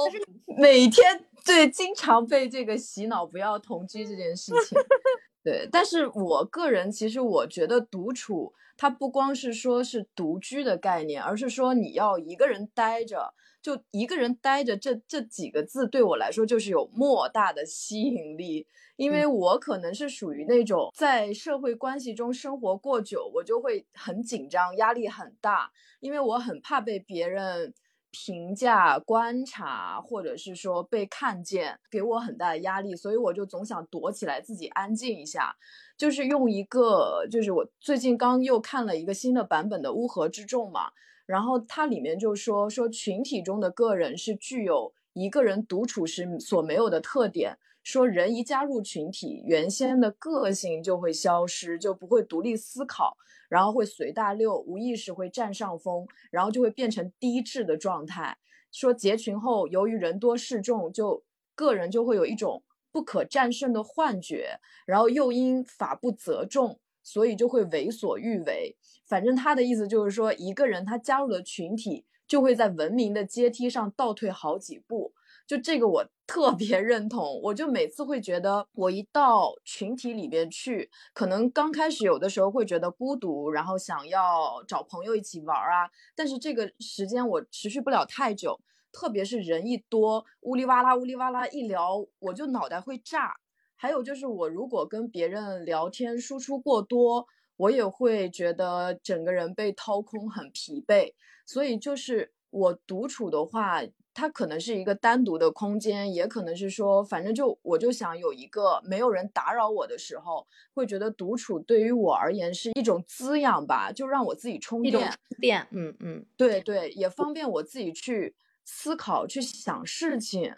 每天对经常被这个洗脑不要同居这件事情。对，但是我个人其实我觉得独处它不光是说是独居的概念，而是说你要一个人待着。就一个人待着，这这几个字对我来说就是有莫大的吸引力，因为我可能是属于那种在社会关系中生活过久，我就会很紧张，压力很大，因为我很怕被别人评价、观察，或者是说被看见，给我很大的压力，所以我就总想躲起来，自己安静一下。就是用一个，就是我最近刚又看了一个新的版本的《乌合之众》嘛。然后它里面就说说群体中的个人是具有一个人独处时所没有的特点，说人一加入群体，原先的个性就会消失，就不会独立思考，然后会随大流，无意识会占上风，然后就会变成低质的状态。说结群后，由于人多势众，就个人就会有一种不可战胜的幻觉，然后又因法不责众，所以就会为所欲为。反正他的意思就是说，一个人他加入了群体，就会在文明的阶梯上倒退好几步。就这个我 特别认同。我就每次会觉得，我一到群体里边去，可能刚开始有的时候会觉得孤独，然后想要找朋友一起玩啊。但是这个时间我持续不了太久，特别是人一多，呜哩哇啦呜哩哇啦一聊，我就脑袋会炸。还有就是我如果跟别人聊天输出过多。我也会觉得整个人被掏空，很疲惫。所以就是我独处的话，它可能是一个单独的空间，也可能是说，反正就我就想有一个没有人打扰我的时候，会觉得独处对于我而言是一种滋养吧，就让我自己充电。电，嗯嗯，对对，也方便我自己去思考、去想事情。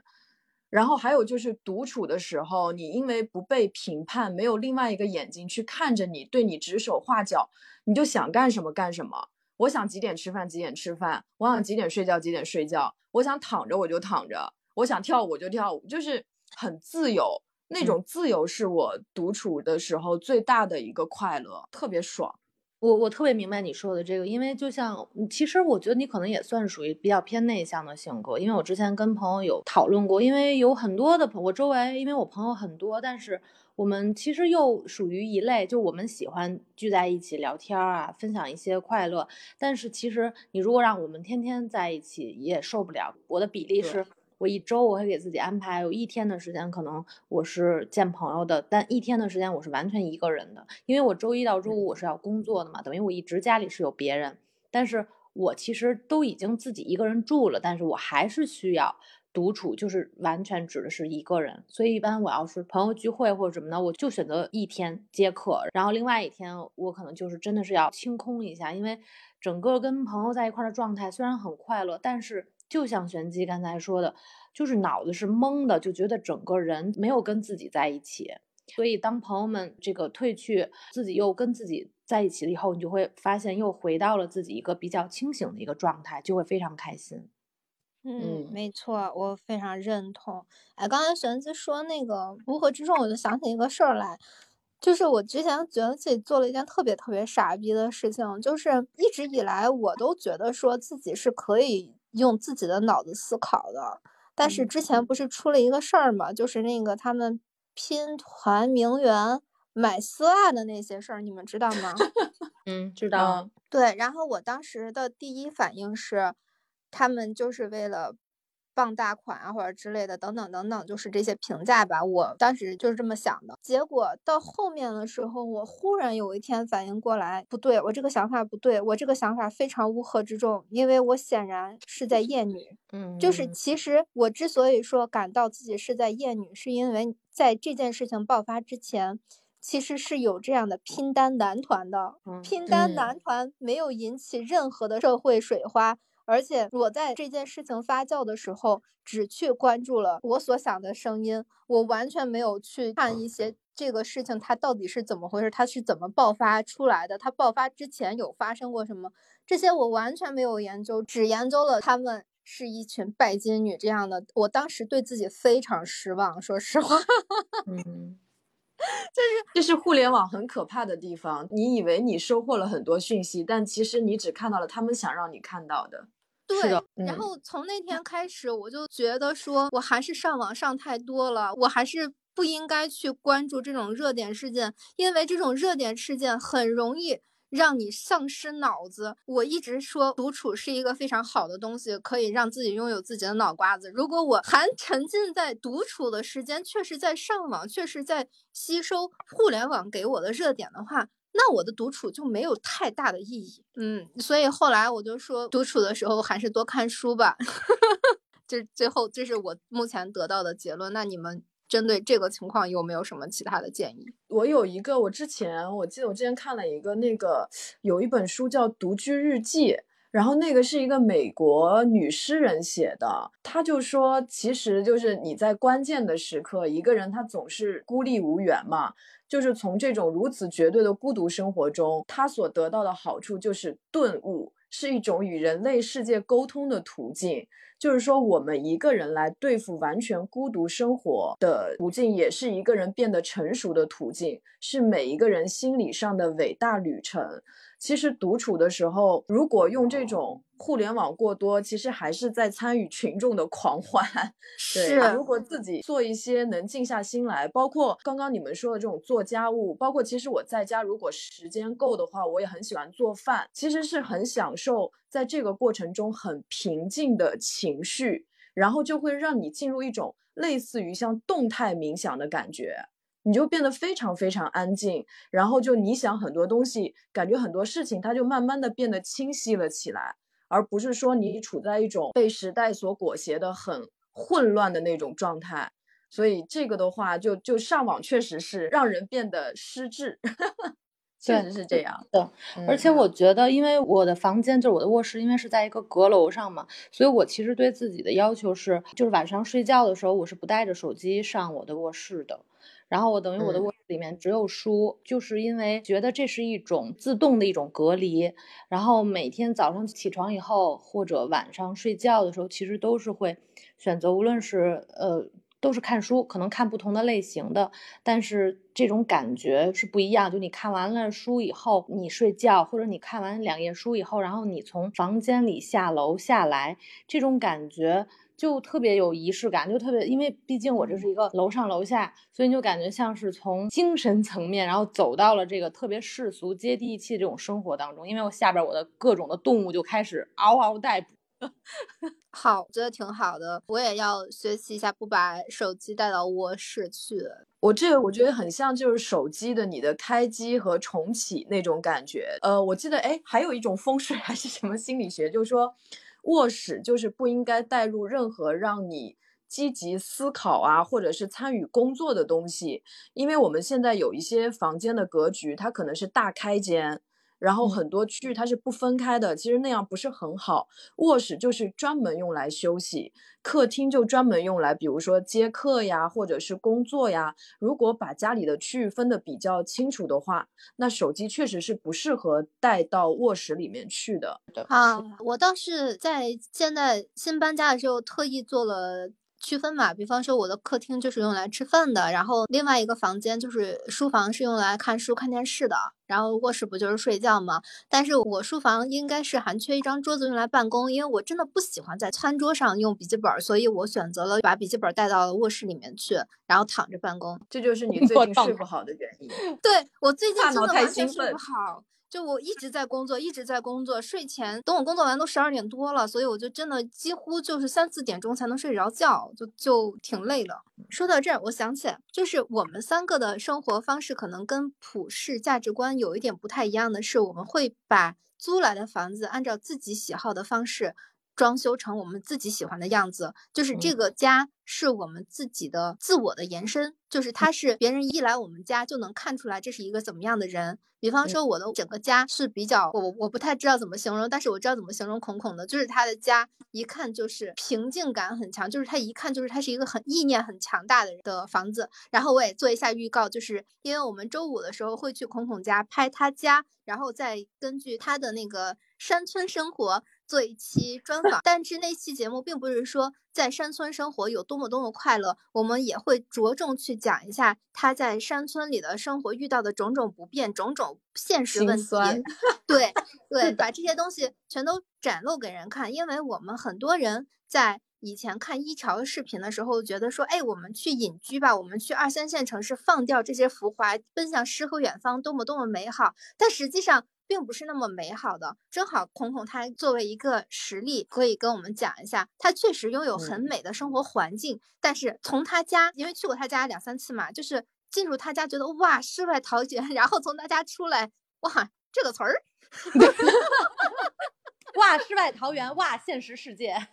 然后还有就是独处的时候，你因为不被评判，没有另外一个眼睛去看着你，对你指手画脚，你就想干什么干什么。我想几点吃饭几点吃饭，我想几点睡觉几点睡觉，我想躺着我就躺着，我想跳舞就跳舞，就是很自由。那种自由是我独处的时候最大的一个快乐，特别爽。我我特别明白你说的这个，因为就像，其实我觉得你可能也算是属于比较偏内向的性格，因为我之前跟朋友有讨论过，因为有很多的朋，我周围因为我朋友很多，但是我们其实又属于一类，就我们喜欢聚在一起聊天啊，分享一些快乐，但是其实你如果让我们天天在一起也受不了，我的比例是。我一周我会给自己安排有一天的时间，可能我是见朋友的，但一天的时间我是完全一个人的，因为我周一到周五我是要工作的嘛，等于我一直家里是有别人，但是我其实都已经自己一个人住了，但是我还是需要独处，就是完全指的是一个人，所以一般我要是朋友聚会或者什么的，我就选择一天接客，然后另外一天我可能就是真的是要清空一下，因为整个跟朋友在一块的状态虽然很快乐，但是。就像玄机刚才说的，就是脑子是懵的，就觉得整个人没有跟自己在一起。所以当朋友们这个退去，自己又跟自己在一起了以后，你就会发现又回到了自己一个比较清醒的一个状态，就会非常开心。嗯，没错，我非常认同。哎，刚才玄机说那个乌合之众，我就想起一个事儿来，就是我之前觉得自己做了一件特别特别傻逼的事情，就是一直以来我都觉得说自己是可以。用自己的脑子思考的，但是之前不是出了一个事儿嘛，就是那个他们拼团名媛买丝袜的那些事儿，你们知道吗？嗯，知道。对，然后我当时的第一反应是，他们就是为了。傍大款啊，或者之类的，等等等等，就是这些评价吧。我当时就是这么想的。结果到后面的时候，我忽然有一天反应过来，不对，我这个想法不对，我这个想法非常乌合之众，因为我显然是在厌女。嗯，就是其实我之所以说感到自己是在厌女，是因为在这件事情爆发之前，其实是有这样的拼单男团的。拼单男团没有引起任何的社会水花。而且我在这件事情发酵的时候，只去关注了我所想的声音，我完全没有去看一些这个事情它到底是怎么回事，它是怎么爆发出来的，它爆发之前有发生过什么，这些我完全没有研究，只研究了他们是一群拜金女这样的，我当时对自己非常失望，说实话。嗯，就是这是互联网很可怕的地方。你以为你收获了很多讯息，但其实你只看到了他们想让你看到的。对，嗯然后从那天开始，我就觉得说，我还是上网上太多了，我还是不应该去关注这种热点事件，因为这种热点事件很容易让你丧失脑子。我一直说独处是一个非常好的东西，可以让自己拥有自己的脑瓜子。如果我还沉浸在独处的时间，确实在上网，确实在吸收互联网给我的热点的话，那我的独处就没有太大的意义。嗯，所以后来我就说，独处的时候还是多看书吧。这最后这是我目前得到的结论。那你们针对这个情况有没有什么其他的建议？我有一个，我之前我记得我之前看了一个那个有一本书叫《独居日记》，然后那个是一个美国女诗人写的，她就说，其实就是你在关键的时刻，一个人他总是孤立无援嘛，就是从这种如此绝对的孤独生活中，他所得到的好处就是顿悟，是一种与人类世界沟通的途径。就是说，我们一个人来对付完全孤独生活的途径，也是一个人变得成熟的途径，是每一个人心理上的伟大旅程。其实独处的时候，如果用这种互联网过多，其实还是在参与群众的狂欢。对，是如果自己做一些能静下心来，包括刚刚你们说的这种做家务，包括其实我在家如果时间够的话，我也很喜欢做饭，其实是很享受在这个过程中很平静的情绪，然后就会让你进入一种类似于像动态冥想的感觉。你就变得非常非常安静，然后就你想很多东西，感觉很多事情它就慢慢的变得清晰了起来，而不是说你处在一种被时代所裹挟的很混乱的那种状态。所以这个的话，就就上网确实是让人变得失智，确实是这样。的，而且嗯我觉得，因为我的房间就是我的卧室，因为是在一个阁楼上嘛，所以我其实对自己的要求是，就是晚上睡觉的时候，我是不带着手机上我的卧室的。然后我等于我的嗯卧室里面只有书，就是因为觉得这是一种自动的一种隔离。然后每天早上起床以后，或者晚上睡觉的时候，其实都是会选择，无论是呃。都是看书，可能看不同的类型的，但是这种感觉是不一样。就你看完了书以后，你睡觉，或者你看完两页书以后，然后你从房间里下楼下来，这种感觉就特别有仪式感，就特别，因为毕竟我这是一个楼上楼下，所以你就感觉像是从精神层面，然后走到了这个特别世俗、接地气这种生活当中。因为我下边我的各种的动物就开始嗷嗷待哺。好，我觉得挺好的，我也要学习一下，不把手机带到卧室去。我这个我觉得很像就是手机的你的开机和重启那种感觉。呃，我记得哎，还有一种风水 还是什么心理学，就是说卧室就是不应该带入任何让你积极思考啊，或者是参与工作的东西，因为我们现在有一些房间的格局，它可能是大开间。然后很多区域它是不分开的，其实那样不是很好。卧室就是专门用来休息，客厅就专门用来，比如说接客呀，或者是工作呀。如果把家里的区域分得比较清楚的话，那手机确实是不适合带到卧室里面去的。啊，我倒是在现在新搬家的时候特意做了区分嘛，比方说我的客厅就是用来吃饭的，然后另外一个房间就是书房是用来看书看电视的，然后卧室不就是睡觉吗？但是我书房应该是还缺一张桌子用来办公，因为我真的不喜欢在餐桌上用笔记本，所以我选择了把笔记本带到卧室里面去，然后躺着办公。这就是你 最近睡不好的原因。对我最近真的完全睡不好，就我一直在工作，一直在工作，睡前等我工作完都十二点多了，所以我就真的几乎就是三四点钟才能睡着觉，就就挺累的。说到这儿，我想起来，就是我们三个的生活方式可能跟普世价值观有一点不太一样的是，我们会把租来的房子按照自己喜好的方式。装修成我们自己喜欢的样子，就是这嗯个家是我们自己的自我的延伸，就是它是别人一来我们家就能看出来这是一个怎么样的人。比方说我的整个家是比较我我不太知道怎么形容，但是我知道怎么形容孔孔的，就是他的家一看就是平静感很强，就是他一看就是他是一个很意念很强大的人的房子。然后我也做一下预告，就是因为我们周五的时候会去孔孔家拍他家，然后再根据他的那个山村生活。做一期专访。但是那期节目并不是说在山村生活有多么多么快乐，我们也会着重去讲一下他在山村里的生活遇到的种种不便、种种现实问题。对 对，把这些东西全都展露给人看，因为我们很多人在。以前看一条视频的时候，觉得说，哎，我们去隐居吧，我们去二三线城市，放掉这些浮华，奔向诗和远方，多么多么美好。但实际上并不是那么美好的。正好孔孔他作为一个实例，可以跟我们讲一下，他确实拥有很美的生活环境。但是从他家，因为去过他家两三次嘛，就是进入他家，觉得哇，世外桃源，然后从他家出来，哇，这个词儿，哇，世外桃源，哇，现实世界。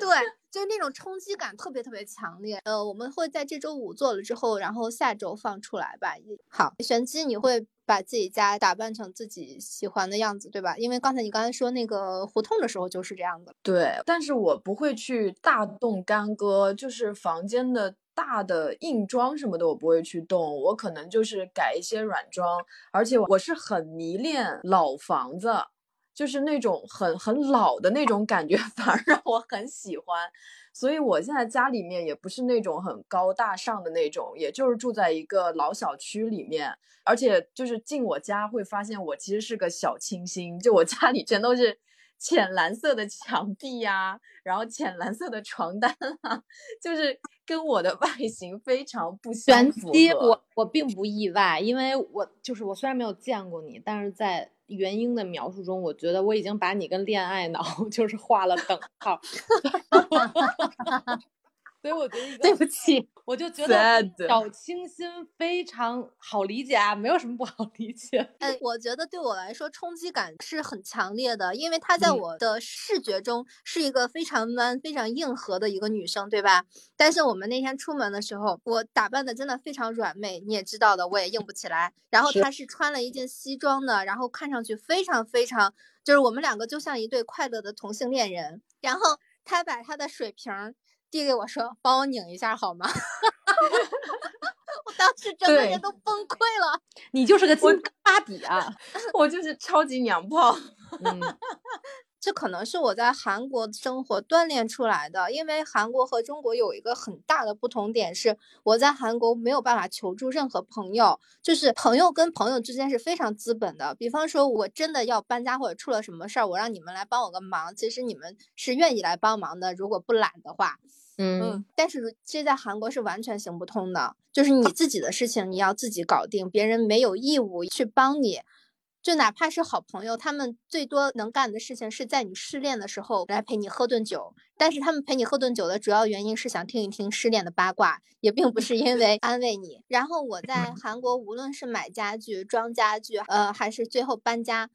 对，就是那种冲击感特别特别强烈。呃，我们会在这周五做了之后，然后下周放出来吧。好，玄机，你会把自己家打扮成自己喜欢的样子，对吧？因为刚才你刚才说那个胡同的时候就是这样的。对，但是我不会去大动干戈，就是房间的大的硬装什么的，我不会去动。我可能就是改一些软装，而且我是很迷恋老房子。就是那种很很老的那种感觉，反而让我很喜欢。所以我现在家里面也不是那种很高大上的那种，也就是住在一个老小区里面。而且就是进我家会发现，我其实是个小清新。就我家里全都是浅蓝色的墙壁呀，然后浅蓝色的床单啊，就是跟我的 外形非常不相符合。我我并不意外，因为我就是我虽然没有见过你，但是在。原因的描述中，我觉得我已经把你跟恋爱脑 就是画了等号。所以我觉得，对不起，我就觉得小清新非常好理解啊，没有什么不好理解。哎，我觉得对我来说冲击感是很强烈的，因为她在我的视觉中是一个非常 man、非常硬核的一个女生，对吧？但是我们那天出门的时候，我打扮的真的非常软妹，你也知道的，我也硬不起来。然后她是穿了一件西装的，然后看上去非常非常，就是我们两个就像一对快乐的同性恋人。然后她把她的水瓶。递给我说：“帮我拧一下好吗？” 我当时整个人都崩溃了。你就是个金芭比啊！我就是超级娘炮。嗯。这可能是我在韩国生活锻炼出来的，因为韩国和中国有一个很大的不同点是，我在韩国没有办法求助任何朋友，就是朋友跟朋友之间是非常资本的。比方说，我真的要搬家或者出了什么事儿，我让你们来帮我个忙，其实你们是愿意来帮忙的，如果不懒的话。嗯，但是这在韩国是完全行不通的，就是你自己的事情你要自己搞定，别人没有义务去帮你。就哪怕是好朋友，他们最多能干的事情是在你失恋的时候来陪你喝顿酒。但是他们陪你喝顿酒的主要原因是想听一听失恋的八卦，也并不是因为安慰你。然后我在 韩国，无论是买家具、装家具，呃，还是最后搬家，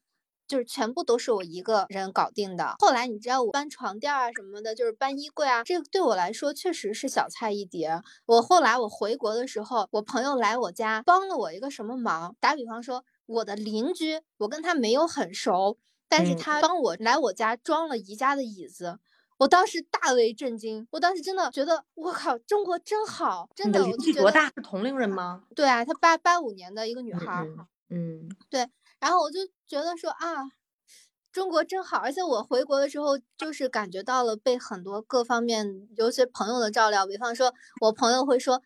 就是全部都是我一个人搞定的。后来你知道我搬床垫啊什么的，就是搬衣柜啊，这个对我来说确实是小菜一碟。我后来我回国的时候，我朋友来我家帮了我一个什么忙？打比方说。我的邻居，我跟他没有很熟，但是他帮我来我家装了宜家的椅子，我当时大为震惊，我当时真的觉得，我靠，中国真好，真的。邻居多大？是同龄人吗？对啊，他八八五年的一个女孩。嗯，对。然后我就觉得说啊，中国真好，而且我回国的时候，就是感觉到了被很多各方面，尤其朋友的照料，比方说，我朋友会说。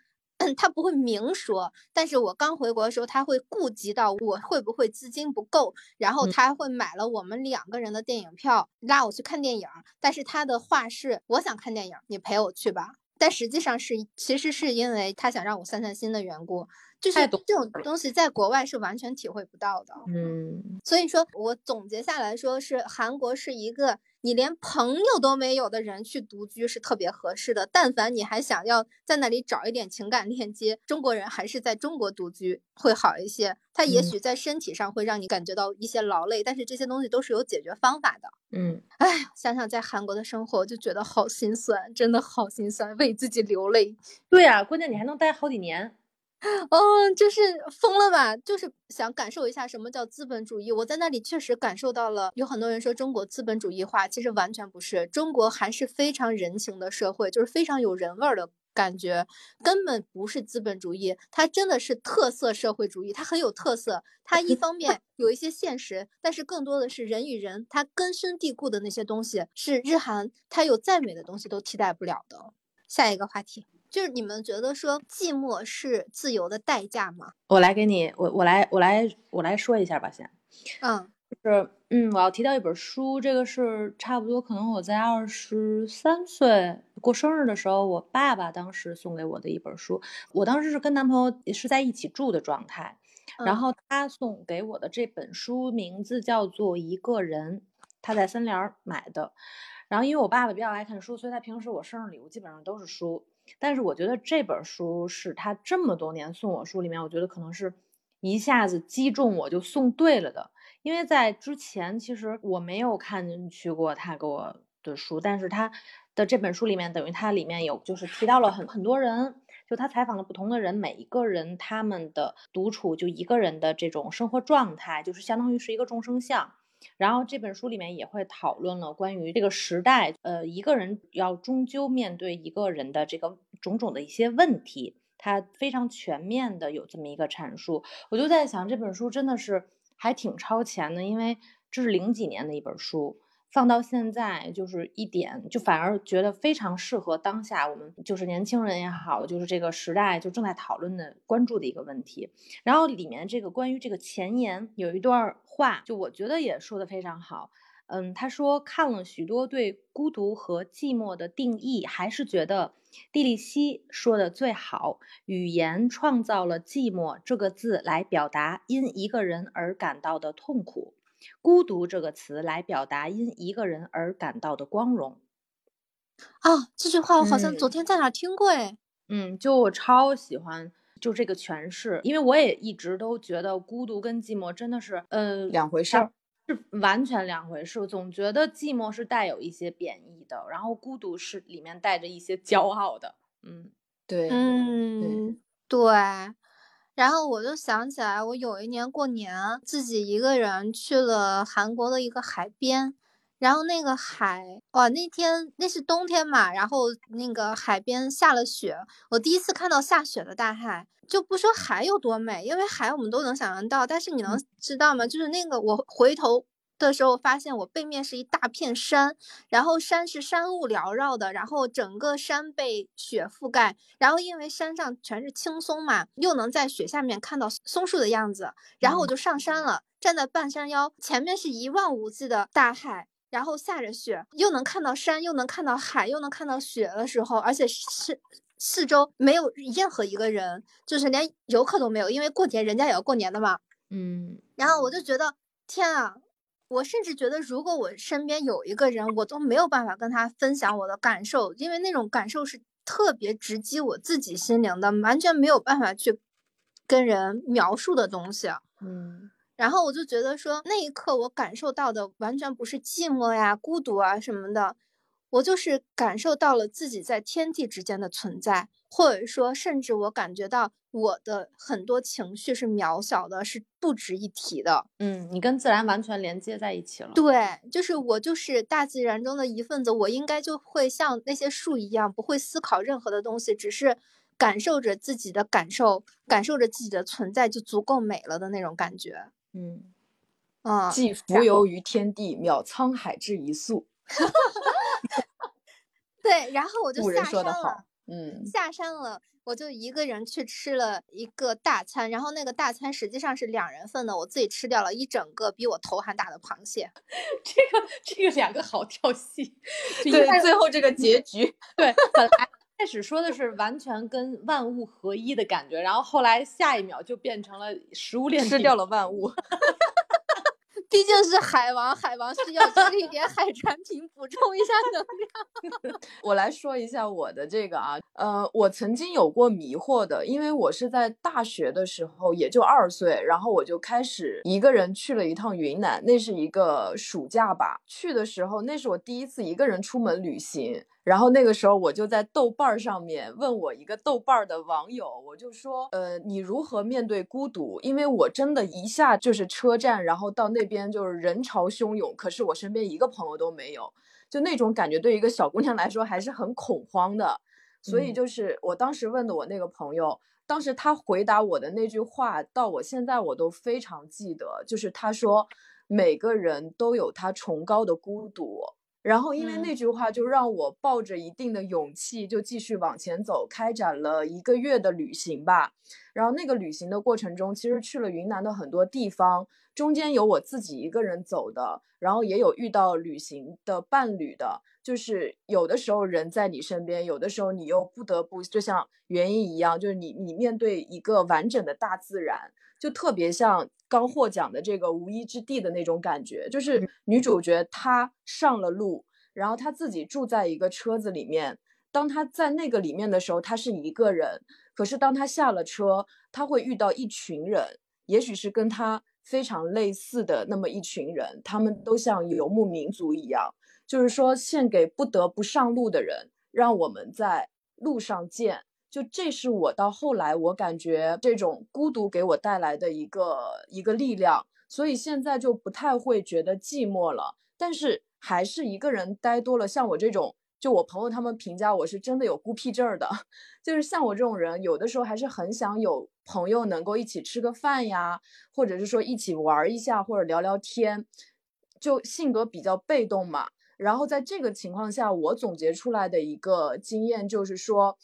他不会明说，但是我刚回国的时候，他会顾及到我会不会资金不够，然后他会买了我们两个人的电影票，拉我去看电影。但是他的话是，我想看电影，你陪我去吧。但实际上是，其实是因为他想让我散散心的缘故。就是这种东西在国外是完全体会不到的。嗯，所以说我总结下来说，是韩国是一个。你连朋友都没有的人去独居是特别合适的。但凡你还想要在那里找一点情感链接，中国人还是在中国独居会好一些。他也许在身体上会让你感觉到一些劳累，但是这些东西都是有解决方法的。嗯，哎，想想在韩国的生活，就觉得好心酸，真的好心酸，为自己流泪。对呀，关键你还能待好几年。嗯，就是疯了吧？就是想感受一下什么叫资本主义。我在那里确实感受到了，有很多人说中国资本主义化，其实完全不是。中国还是非常人情的社会，就是非常有人味儿的感觉根本不是资本主义，它真的是特色社会主义，它很有特色。它一方面 有一些现实，但是更多的是人与人它根深蒂固的那些东西，是日韩它有再美的东西都替代不了的。下一个话题就是你们觉得说寂寞是自由的代价吗？我来给你，我我来我来我来说一下吧，先。嗯。就是，嗯，我要提到一本书，这个是差不多，可能我在二十三岁过生日的时候，我爸爸当时送给我的一本书。我当时是跟男朋友是在一起住的状态，然后他送给我的这本书名字叫做《一个人》，他在三联买的。然后因为我爸爸比较爱看书，所以他平时我生日礼物基本上都是书。但是我觉得这本书是他这么多年送我书里面，我觉得可能是一下子击中我就送对了的。因为在之前，其实我没有看进去过他给我的书，但是他的这本书里面，等于他里面有就是提到了很很多人，就他采访了不同的人，每一个人他们的独处就一个人的这种生活状态，就是相当于是一个众生相。然后这本书里面也会讨论了关于这个时代，呃，一个人要终究面对一个人的这个种种的一些问题，他非常全面的有这么一个阐述。我就在想，这本书真的是。还挺超前的，因为这是零几年的一本书，放到现在就是一点，就反而觉得非常适合当下我们就是年轻人也好，就是这个时代就正在讨论的关注的一个问题。然后里面这个关于这个前言有一段话，就我觉得也说的非常好。嗯，他说看了许多对孤独和寂寞的定义，还是觉得蒂利希说的最好。语言创造了“寂寞”这个字来表达因一个人而感到的痛苦，孤独这个词来表达因一个人而感到的光荣。啊，这句话我好像昨天在哪听过哎。嗯，就我超喜欢就这个诠释，因为我也一直都觉得孤独跟寂寞真的是呃两回事儿。是完全两回事，总觉得寂寞是带有一些贬义的，然后孤独是里面带着一些骄傲的。嗯，对，嗯，对。然后我就想起来，我有一年过年，自己一个人去了韩国的一个海边，然后那个海，哇，那天那是冬天嘛，然后那个海边下了雪，我第一次看到下雪的大海。就不说海有多美，因为海我们都能想象到，但是你能知道吗？就是那个我回头的时候发现，我背面是一大片山，然后山是山雾缭绕的，然后整个山被雪覆盖，然后因为山上全是青松嘛，又能在雪下面看到松树的样子，然后我就上山了，站在半山腰，前面是一望无际的大海，然后下着雪，又能看到山，又能看到海，又能看到雪的时候，而且是。四周没有任何一个人，就是连游客都没有，因为过年人家也要过年的嘛。嗯，然后我就觉得天啊，我甚至觉得如果我身边有一个人，我都没有办法跟他分享我的感受，因为那种感受是特别直击我自己心灵的，完全没有办法去跟人描述的东西。嗯，然后我就觉得说那一刻我感受到的完全不是寂寞呀、孤独啊什么的。我就是感受到了自己在天地之间的存在，或者说，甚至我感觉到我的很多情绪是渺小的，是不值一提的。嗯，你跟自然完全连接在一起了。对，就是我就是大自然中的一份子，我应该就会像那些树一样，不会思考任何的东西，只是感受着自己的感受，感受着自己的存在，就足够美了的那种感觉。嗯，嗯，既浮游于天地，渺沧海之一粟。对，然后我就下山了。嗯，下山了，我就一个人去吃了一个大餐，然后那个大餐实际上是两人份的，我自己吃掉了一整个比我头还大的螃蟹。这个这个两个好跳戏，对，最后这个结局，对，本来开始说的是完全跟万物合一的感觉，然后后来下一秒就变成了食物链吃掉了万物。毕竟是海王，海王需要吃一点海产品补充一下能量。我来说一下我的这个啊，呃，我曾经有过迷惑的，因为我是在大学的时候，也就二岁，然后我就开始一个人去了一趟云南，那是一个暑假吧。去的时候，那是我第一次一个人出门旅行。然后那个时候，我就在豆瓣上面问我一个豆瓣的网友，我就说，呃，你如何面对孤独？因为我真的一下就是车站，然后到那边就是人潮汹涌，可是我身边一个朋友都没有，就那种感觉，对一个小姑娘来说还是很恐慌的。所以就是我当时问的我那个朋友，当时他回答我的那句话，到我现在我都非常记得，就是他说每个人都有他崇高的孤独。然后，因为那句话就让我抱着一定的勇气，就继续往前走，开展了一个月的旅行吧。然后那个旅行的过程中，其实去了云南的很多地方，中间有我自己一个人走的，然后也有遇到旅行的伴侣的。就是有的时候人在你身边，有的时候你又不得不，就像原因一样，就是你你面对一个完整的大自然，就特别像。刚获奖的这个无依之地的那种感觉，就是女主角她上了路，然后她自己住在一个车子里面。当她在那个里面的时候，她是一个人；可是当她下了车，她会遇到一群人，也许是跟她非常类似的那么一群人，他们都像游牧民族一样，就是说献给不得不上路的人，让我们在路上见。就这是我到后来，我感觉这种孤独给我带来的一个一个力量，所以现在就不太会觉得寂寞了。但是还是一个人待多了，像我这种，就我朋友他们评价我是真的有孤僻症的，就是像我这种人，有的时候还是很想有朋友能够一起吃个饭呀，或者是说一起玩一下，或者聊聊天，就性格比较被动嘛。然后在这个情况下，我总结出来的一个经验就是说。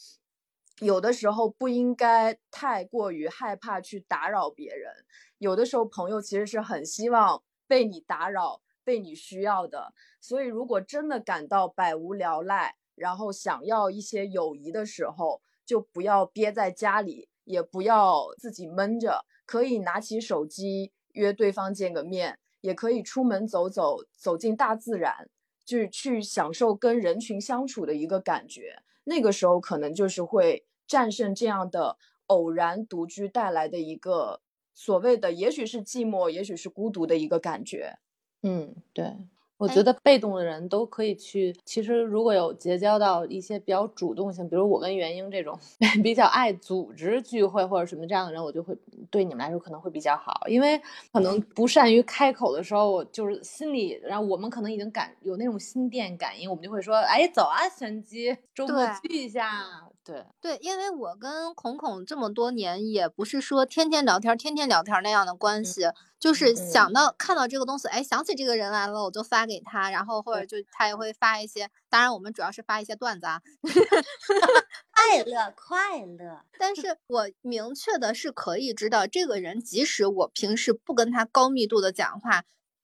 有的时候不应该太过于害怕去打扰别人，有的时候朋友其实是很希望被你打扰、被你需要的。所以如果真的感到百无聊赖，然后想要一些友谊的时候，就不要憋在家里，也不要自己闷着，可以拿起手机约对方见个面，也可以出门走走，走进大自然，就去享受跟人群相处的一个感觉。那个时候可能就是会战胜这样的偶然独居带来的一个所谓的，也许是寂寞，也许是孤独的一个感觉。嗯，对。我觉得被动的人都可以去。其实，如果有结交到一些比较主动性，比如我跟元英这种 比较爱组织聚会或者什么这样的人，我就会对你们来说可能会比较好。因为可能不善于开口的时候，我就是心里，然后我们可能已经感有那种心电感应，我们就会说：“哎，走啊，玄机，周末聚一下。”对。对，因为我跟孔孔这么多年，也不是说天天聊天、天天聊天那样的关系，就是想到。看到这个东西，哎，想起这个人来了，我就发给他，然后或者就他也会发一些，当然我们主要是发一些段子啊，快乐快乐。但是我明确的是可以知道，这个人即使我平时不跟他高密度的讲话，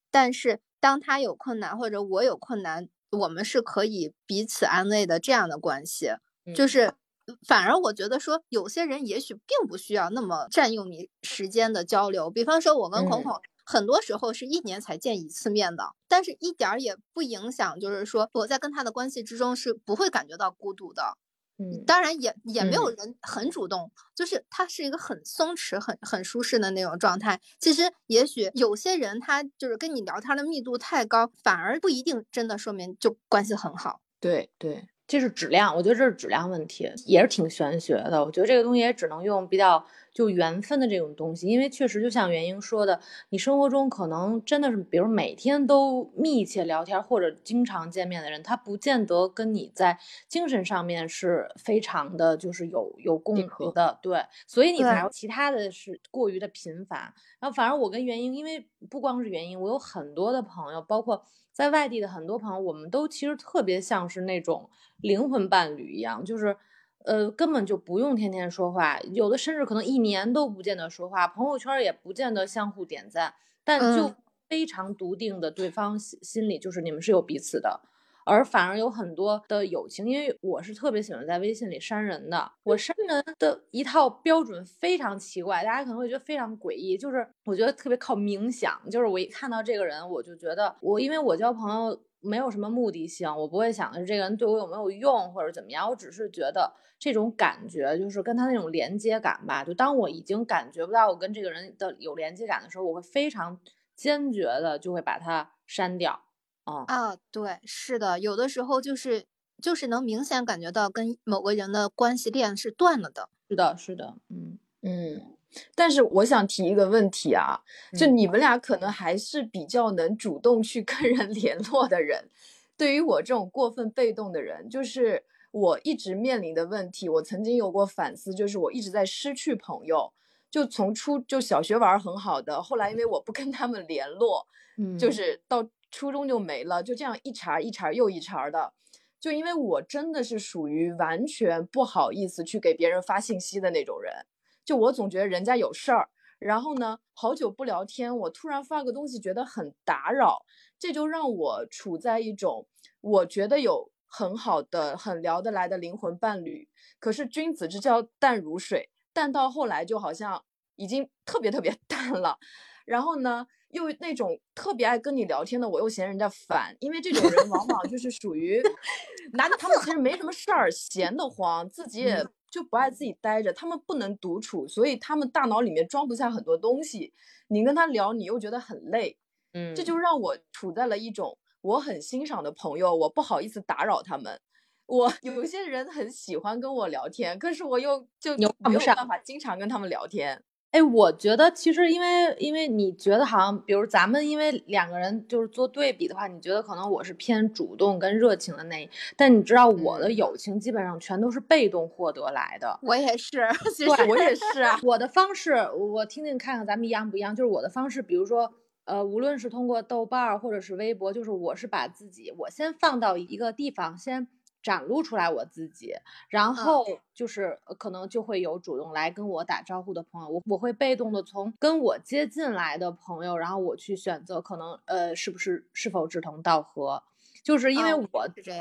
但是当他有困难或者我有困难，我们是可以彼此安慰的这样的关系，就是。反而我觉得说，有些人也许并不需要那么占用你时间的交流。比方说，我跟孔孔很多时候是一年才见一次面的，但是一点儿也不影响，就是说我在跟他的关系之中是不会感觉到孤独的。嗯，当然也也没有人很主动，就是他是一个很松弛、很很舒适的那种状态。其实也许有些人他就是跟你聊天的密度太高，反而不一定真的说明就关系很好。对对。这是质量，我觉得这是质量问题，也是挺玄学的。我觉得这个东西也只能用比较就缘分的这种东西，因为确实就像元英说的，你生活中可能真的是，比如每天都密切聊天或者经常见面的人，他不见得跟你在精神上面是非常的，就是有有共鸣的，对，所以你才其他的是过于的频繁。然后反而我跟元英，因为不光是元英，我有很多的朋友，包括。在外地的很多朋友，我们都其实特别像是那种灵魂伴侣一样，就是，呃，根本就不用天天说话，有的甚至可能一年都不见得说话，朋友圈也不见得相互点赞，但就非常笃定的对方心心里就是你们是有彼此的。而反而有很多的友情，因为我是特别喜欢在微信里删人的。我删人的一套标准非常奇怪，大家可能会觉得非常诡异。就是我觉得特别靠冥想，就是我一看到这个人，我就觉得我因为我交朋友没有什么目的性，我不会想的是这个人对我有没有用或者怎么样，我只是觉得这种感觉就是跟他那种连接感吧。就当我已经感觉不到我跟这个人的有连接感的时候，我会非常坚决的就会把它删掉。啊，对，是的，有的时候就是就是能明显感觉到跟某个人的关系链是断了的。是的，是的，嗯嗯。但是我想提一个问题啊，就你们俩可能还是比较能主动去跟人 联络的人，对于我这种过分被动的人，就是我一直面临的问题，我曾经有过反思，就是我一直在失去朋友。就从初就小学玩很好的，后来因为我不跟他们联络，嗯，就是到初中就没了，就这样一茬一茬又一茬的。就因为我真的是属于完全不好意思去给别人发信息的那种人，就我总觉得人家有事儿，然后呢，好久不聊天，我突然发个东西觉得很打扰，这就让我处在一种我觉得有很好的、很聊得来的灵魂伴侣，可是君子之交淡如水。淡到后来就好像已经特别特别 淡了，然后呢，又那种特别爱跟你聊天的，我又嫌人家烦，因为这种人往往就是属于 男，他们其实没什么事儿，闲得慌，自己也就不爱自己待着，他们不能独处，所以他们大脑里面装不下很多东西，你跟他聊，你又觉得很累，嗯，这就让我处在了一种我很欣赏的朋友，我不好意思打扰他们。我 有些人很喜欢跟我聊天，可是我又就没有办法经常跟他们聊天。哎，我觉得其实因为因为你觉得好像，比如咱们因为两个人就是做对比的话，你觉得可能我是偏主动跟热情的那一，但你知道我的友情基本上全都是被动获得来的。我也是，对，我也是啊。我的方式，我听听看看咱们一样不一样。就是我的方式，比如说，呃，无论是通过豆瓣或者是微博，就是我是把自己我先放到一个地方先。展露出来我自己，然后就是可能就会有主动来跟我打招呼的朋友，我我会被动的从跟我接近来的朋友，然后我去选择可能呃是不是是否志同道合。就是因为我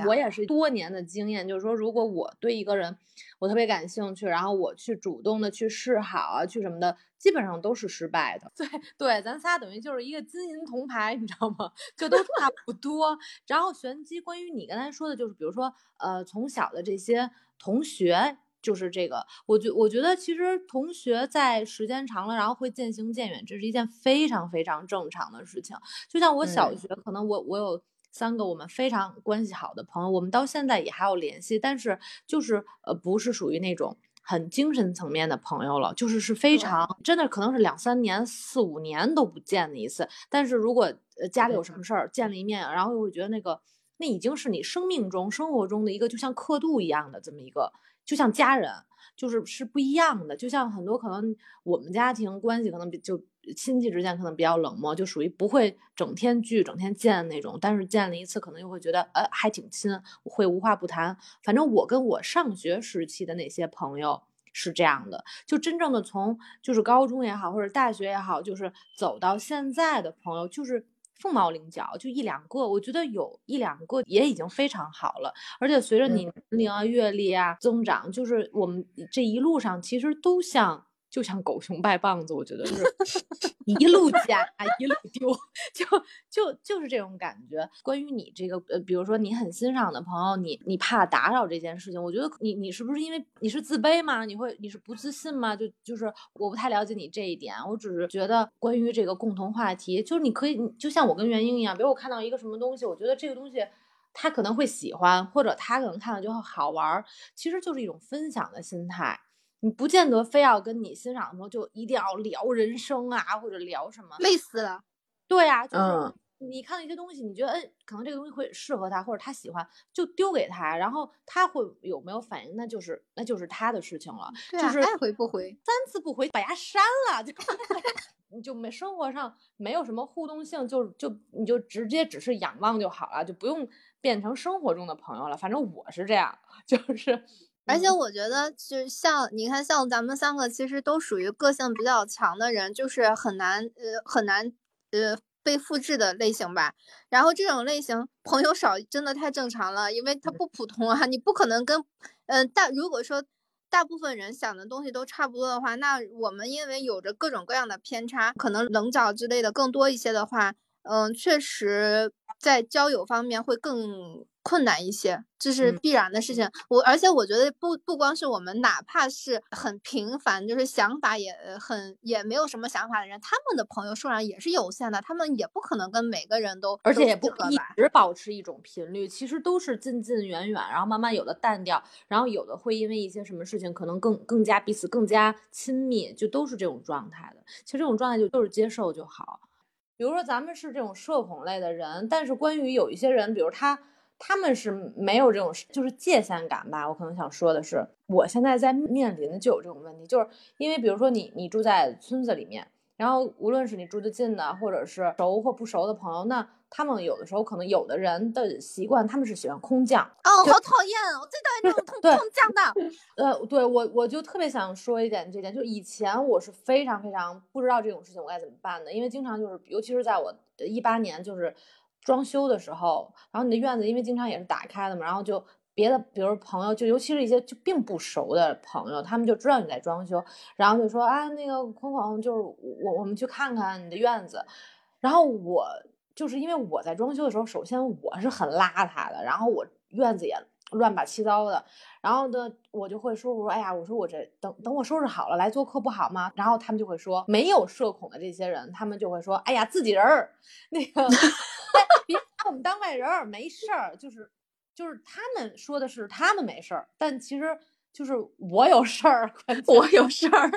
我也是多年的经验，就是说，如果我对一个人我特别感兴趣，然后我去主动的去示好啊，去什么的，基本上都是失败的。对 对，咱仨等于就是一个金银铜牌，你知道吗？就都差不多。然后玄机，关于你刚才说的，就是比如说，呃，从小的这些同学，就是这个，我觉我觉得其实同学在时间长了，然后会渐行渐远，这是一件非常非常正常的事情。就像我小学，可能我我有。三个我们非常关系好的朋友，我们到现在也还有联系，但是就是呃不是属于那种很精神层面的朋友了，就是是非常真的可能是两三年、四五年都不见的一次。但是如果呃家里有什么事儿见了一面，然后又会觉得那个那已经是你生命中、生活中的一个就像刻度一样的这么一个，就像家人。就是是不一样的，就像很多可能我们家庭关系可能比就亲戚之间可能比较冷漠，就属于不会整天聚、整天见那种。但是见了一次，可能又会觉得呃还挺亲，会无话不谈。反正我跟我上学时期的那些朋友是这样的，就真正的从就是高中也好，或者大学也好，就是走到现在的朋友，就是。凤毛麟角，就一两个，我觉得有一两个也已经非常好了。而且随着你年龄啊、阅历啊增长，就是我们这一路上其实都像。就像狗熊掰棒子，我觉得是 一路 捡一路丢，就就就是这种感觉。关于你这个呃，比如说你很欣赏的朋友，你你怕打扰这件事情，我觉得你你是不是因为你是自卑吗？你会你是不自信吗？就就是我不太了解你这一点，我只是觉得关于这个共同话题，就是你可以就像我跟元英一样，比如我看到一个什么东西，我觉得这个东西他可能会喜欢，或者他可能看了就会好玩，其实就是一种分享的心态。你不见得非要跟你欣赏的朋友就一定要聊人生啊，或者聊什么，累死了。对呀，就是你看到一些东西，你觉得嗯，可能这个东西会适合他，或者他喜欢，就丢给他，然后他会有没有反应，那就是那就是他的事情了。就是爱回不回，三次不回把牙删了，就你就没生活上没有什么互动性，就就你就直接只是仰望就好了，就不用变成生活中的朋友了。反正我是这样，就是。而且我觉得，就像你看，像咱们三个其实都属于个性比较强的人，就是很难呃很难呃被复制的类型吧。然后这种类型朋友少，真的太正常了，因为他不普通啊。你不可能跟嗯大如果说大部分人想的东西都差不多的话，那我们因为有着各种各样的偏差，可能棱角之类的更多一些的话，嗯，确实在交友方面会更。困难一些，这是必然的事情。我而且我觉得不不光是我们，哪怕是很平凡，就是想法也很也没有什么想法的人，他们的朋友数量也是有限的，他们也不可能跟每个人都，而且也不一直保持一种频率，其实都是近近远远，然后慢慢有的淡掉，然后有的会因为一些什么事情，可能更更加彼此更加亲密，就都是这种状态的。其实这种状态就都是接受就好。比如说咱们是这种社恐类的人，但是关于有一些人，比如他。他们是没有这种就是界限感吧。我可能想说的是，我现在在面临的就有这种问题，就是因为比如说你你住在村子里面，然后无论是你住得近的，或者是熟或不熟的朋友，那。他们有的时候可能有的人的习惯，他们是喜欢空降哦，好讨厌！我最讨厌这种空 空降的。呃，对我我就特别想说一点，这点就以前我是非常非常不知道这种事情我该怎么办的，因为经常就是，尤其是在我一八年就是装修的时候，然后你的院子因为经常也是打开的嘛，然后就别的比如朋友，就尤其是一些就并不熟的朋友，他们就知道你在装修，然后就说啊，那个空空就是我我们去看看你的院子，然后我。就是因为我在装修的时候，首先我是很邋遢的，然后我院子也乱八七糟的，然后呢，我就会说，我说，哎呀，我说我这等等我收拾好了来做客不好吗？然后他们就会说，没有社恐的这些人，他们就会说，哎呀，自己人儿，那个 别把我们当外人儿，没事儿，就是就是他们说的是他们没事儿，但其实就是我有事儿，我有事儿。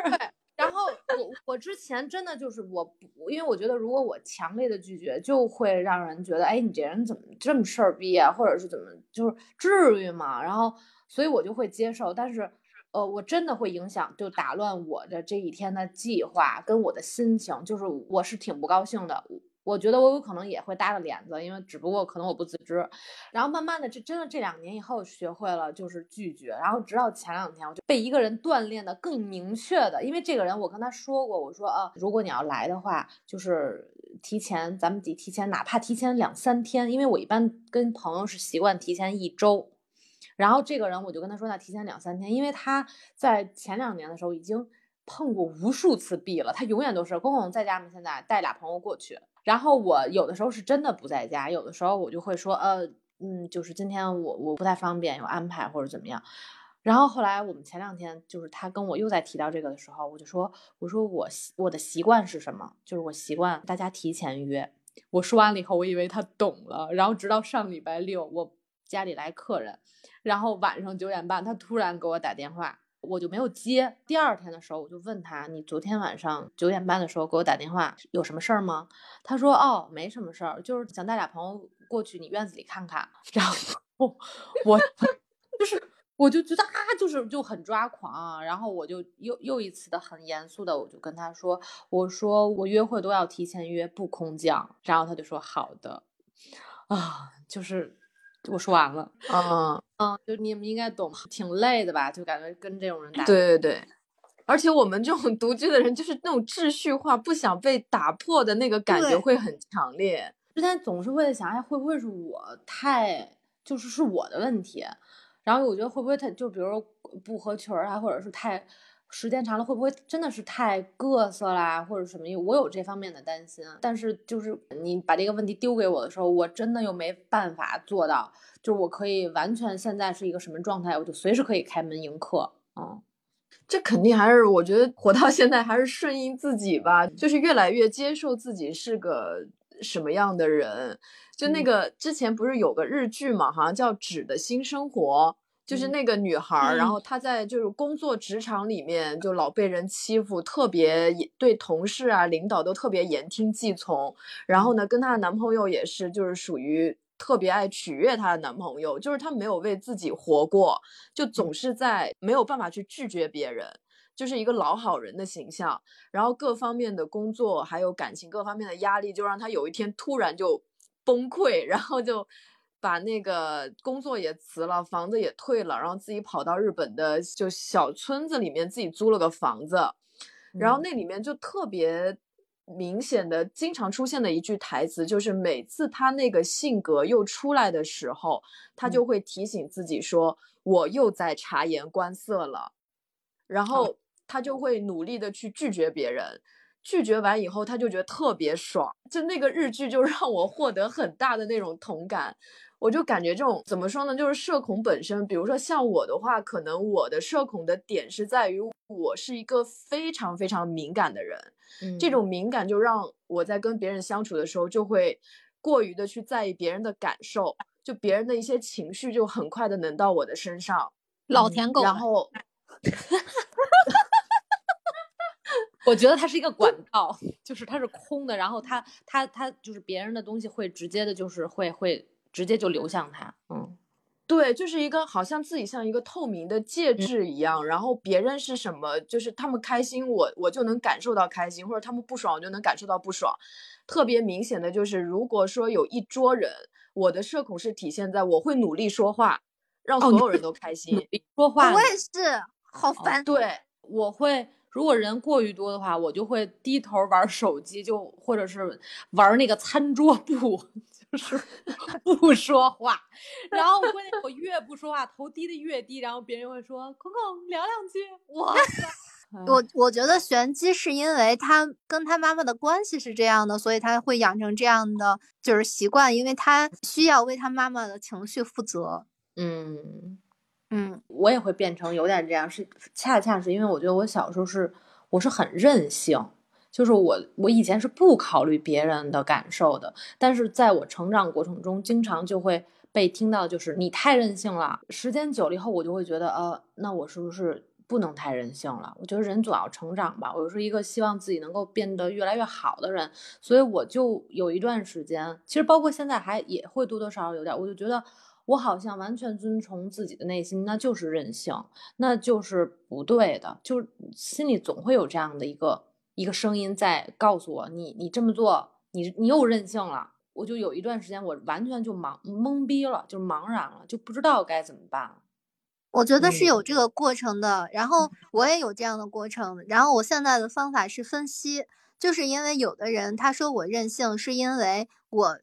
然后我我之前真的就是我，因为我觉得如果我强烈的拒绝，就会让人觉得，哎，你这人怎么这么事儿逼啊，或者是怎么，就是至于吗？然后所以我就会接受，但是呃，我真的会影响，就打乱我的这一天的计划跟我的心情，就是我是挺不高兴的。我觉得我有可能也会搭个脸子，因为只不过可能我不自知。然后慢慢的，这真的这两年以后学会了就是拒绝。然后直到前两天，我就被一个人锻炼的更明确的，因为这个人我跟他说过，我说啊，如果你要来的话，就是提前，咱们得提前，哪怕提前两三天，因为我一般跟朋友是习惯提前一周。然后这个人我就跟他说，那提前两三天，因为他在前两年的时候已经碰过无数次壁了，他永远都是公公在家吗？现在带俩朋友过去。然后我有的时候是真的不在家，有的时候我就会说，呃，嗯，就是今天我我不太方便，有安排或者怎么样。然后后来我们前两天就是他跟我又在提到这个的时候，我就说，我说我我的习惯是什么？就是我习惯大家提前约。我说完了以后，我以为他懂了。然后直到上礼拜六，我家里来客人，然后晚上九点半，他突然给我打电话。我就没有接。第二天的时候，我就问他：“你昨天晚上九点半的时候给我打电话，有什么事儿吗？”他说：“哦，没什么事儿，就是想带俩朋友过去你院子里看看。”然后我 就是，我就觉得啊，就是就很抓狂。然后我就又又一次的很严肃的，我就跟他说：“我说我约会都要提前约，不空降。”然后他就说：“好的。”啊，就是。我说完了，嗯嗯，就你们应该懂，挺累的吧？就感觉跟这种人打，对对对，而且我们这种 独居的人，就是那种秩序化、不想被打破的那个感觉会很强烈。之前总是会在想，哎，会不会是我太，就是是我的问题？然后我觉得会不会太，就比如说不合群啊，或者是太。时间长了会不会真的是太各色啦，或者什么？我有这方面的担心。但是就是你把这个问题丢给我的时候，我真的又没办法做到，就是我可以完全现在是一个什么状态，我就随时可以开门迎客。嗯，这肯定还是我觉得活到现在还是顺应自己吧，就是越来越接受自己是个什么样的人。就那个之前不是有个日剧嘛，好像叫《纸的新生活》。就是那个女孩儿，然后她在就是工作职场里面就老被人欺负，特别对同事啊、领导都特别言听计从。然后呢，跟她的男朋友也是，就是属于特别爱取悦她的男朋友，就是她没有为自己活过，就总是在没有办法去拒绝别人，就是一个老好人的形象。然后各方面的工作还有感情各方面的压力，就让她有一天突然就崩溃，然后就。把那个工作也辞了，房子也退了，然后自己跑到日本的就小村子里面自己租了个房子，然后那里面就特别明显的经常出现的一句台词，就是每次他那个性格又出来的时候，他就会提醒自己说：“我又在察言观色了。”然后他就会努力的去拒绝别人，拒绝完以后他就觉得特别爽，就那个日剧就让我获得很大的那种同感。我就感觉这种怎么说呢？就是社恐本身，比如说像我的话，可能我的社恐的点是在于我是一个非常非常敏感的人，这种敏感就让我在跟别人相处的时候，就会过于的去在意别人的感受，就别人的一些情绪就很快的能到我的身上。老舔狗。然后 我觉得它是一个管道，就是它是空的，然后它它它就是别人的东西会直接的，就是会会。直接就流向他。嗯，对，就是一个好像自己像一个透明的介嗯质一样，然后别人是什么，就是他们开心，我我就能感受到开心，或者他们不爽，我就能感受到不爽。特别明显的就是，如果说有一桌人，我的社恐是体现在我会努力说话，让所有人都开心。说话我也是，好烦。对，我会，如果人过于多的话，我就会低头玩手机，就或者是玩那个餐桌布，就是 不说话。然后关键我越不说话，头低的越低，然后别人会说：“孔孔聊两句。”哇塞，我我觉得玄机是因为他跟他妈妈的关系是这样的，所以他会养成这样的就是习惯，因为他需要为他妈妈的情绪负责。嗯，嗯，我也会变成有点这样，是恰恰是因为我觉得我小时候是我是很任性，就是我我以前是不考虑别人的感受的，但是在我成长过程中，经常就会被听到就是你太任性了。时间久了以后，我就会觉得呃，那我是不是不能太任性了？我觉得人总要成长吧，我是一个希望自己能够变得越来越好的人，所以我就有一段时间，其实包括现在还也会多多少少有点，我就觉得。我好像完全遵从自己的内心，那就是任性，那就是不对的，就是心里总会有这样的一个一个声音在告诉我，你你这么做，你你又任性了。我就有一段时间，我完全就茫懵逼了，就茫然了，就不知道该怎么办了。我觉得是嗯有这个过程的，然后我也有这样的过程，然后我现在的方法是分析，就是因为有的人他说我任性，是因为我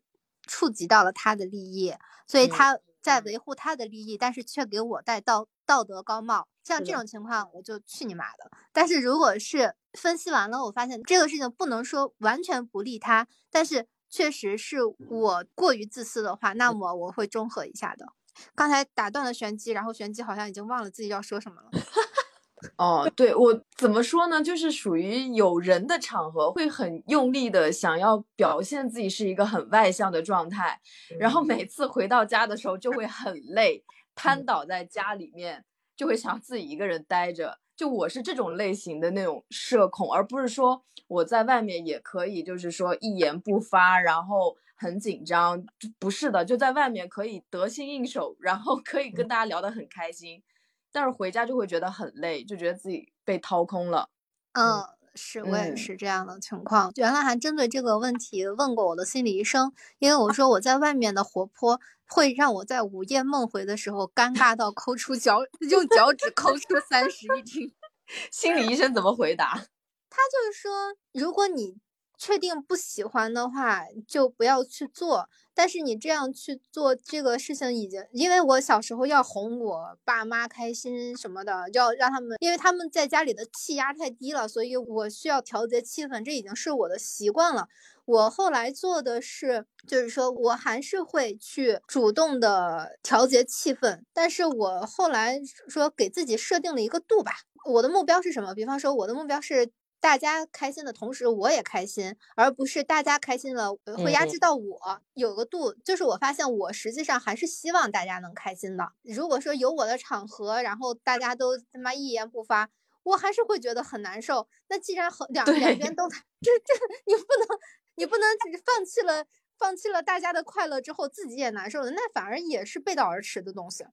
触及到了他的利益，所以嗯他在维护他的利益，但是却给我戴道道德高帽，像这种情况我就去你妈的。但是如果是分析完了，我发现这个事情不能说完全不利他，但是确实是我过于自私的话，那么我会中和一下的。刚才打断了玄机，然后玄机好像已经忘了自己要说什么了。哦，对我怎么说呢？就是属于有人的场合，会很用力的想要表现自己是一个很外向的状态，然后每次回到家的时候就会很累，瘫倒在家里面，就会想自己一个人待着。就我是这种类型的那种社恐，而不是说我在外面也可以，就是说一言不发，然后很紧张。不是的，就在外面可以得心应手，然后可以跟大家聊得很开心。但是回家就会觉得很累，就觉得自己被掏空了。嗯，是我也嗯是这样的情况。原来还针对这个问题问过我的心理医生，因为我说我在外面的活泼会让我在午夜梦回的时候尴尬到抠出脚，用脚趾抠出三室一厅。心理医生怎么回答？他就是说，如果你确定不喜欢的话，就不要去做。但是你这样去做这个事情，已经因为我小时候要哄我爸妈开心什么的，要让他们，因为他们在家里的气压太低了，所以我需要调节气氛，这已经是我的习惯了。我后来做的是，就是说我还是会去主动的调节气氛，但是我后来说给自己设定了一个度吧。我的目标是什么？比方说，我的目标是大家开心的同时我也开心，而不是大家开心了呃会压制到我。有个度，就是我发现我实际上还是希望大家能开心的。如果说有我的场合，然后大家都他妈一言不发。我还是会觉得很难受。那既然和两两边都，这这你不能你不能放弃了放弃了大家的快乐之后自己也难受了，那反而也是背道而驰的东西。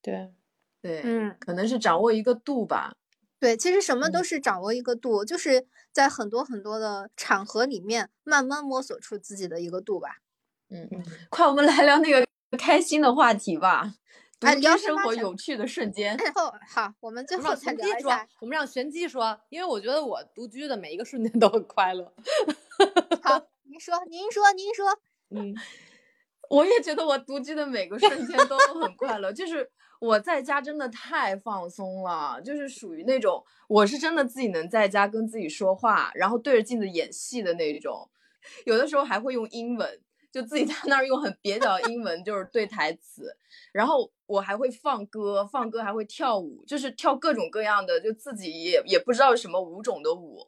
对对，嗯，可能是掌握一个度吧。对，其实什么嗯都是掌握一个度，就是在很多很多的场合里面慢慢摸索出自己的一个度吧。嗯嗯，快，我们来聊那个开心的话题吧。哎独居生活有趣的瞬间。最后好，我们最后再玄机说聊一下。，我们让玄机说，因为我觉得我独居的每一个瞬间都很快乐。好，您说，您说，您说。嗯，我也觉得我独居的每个瞬间都很快乐，就是我在家真的太放松了，就是属于那种我是真的自己能在家跟自己说话，然后对着镜子演戏的那种，有的时候还会用英文，就自己在那儿用很蹩脚的英文就是对台词，然后我还会放歌，放歌还会跳舞，就是跳各种各样的，就自己也也不知道什么舞种的舞，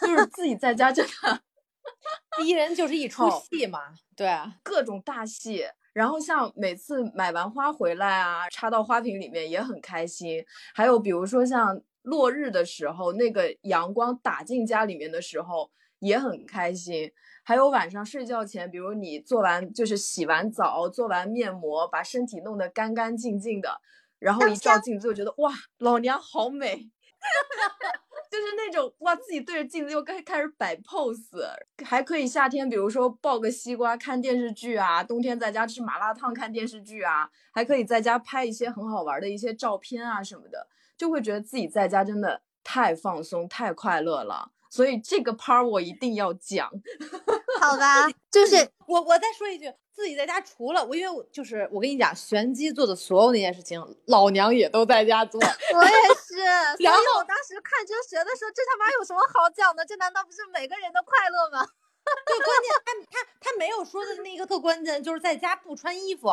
就是自己在家真的。第一人就是一出戏嘛，对啊，各种大戏，然后像每次买完花回来啊，插到花瓶里面也很开心。还有比如说像落日的时候，那个阳光打进家里面的时候，也很开心。还有晚上睡觉前，比如你做完就是洗完澡、做完面膜，把身体弄得干干净净的，然后一照镜子就觉得哇，老娘好美，就是那种哇，自己对着镜子又开开始摆 pose，还可以夏天比如说抱个西瓜看电视剧啊，冬天在家吃麻辣烫看电视剧啊，还可以在家拍一些很好玩的一些照片啊什么的，就会觉得自己在家真的太放松、太快乐了。所以这个 part 我一定要讲，好吧？就是我我再说一句，自己在家除了我，因为我就是我跟你讲，玄机做的所有那件事情，老娘也都在家做。我也是。然后我当时看哲学的时候，这他妈有什么好讲的？这难道不是每个人的快乐吗？对，关键他他他没有说的那个特关键，就是在家不穿衣服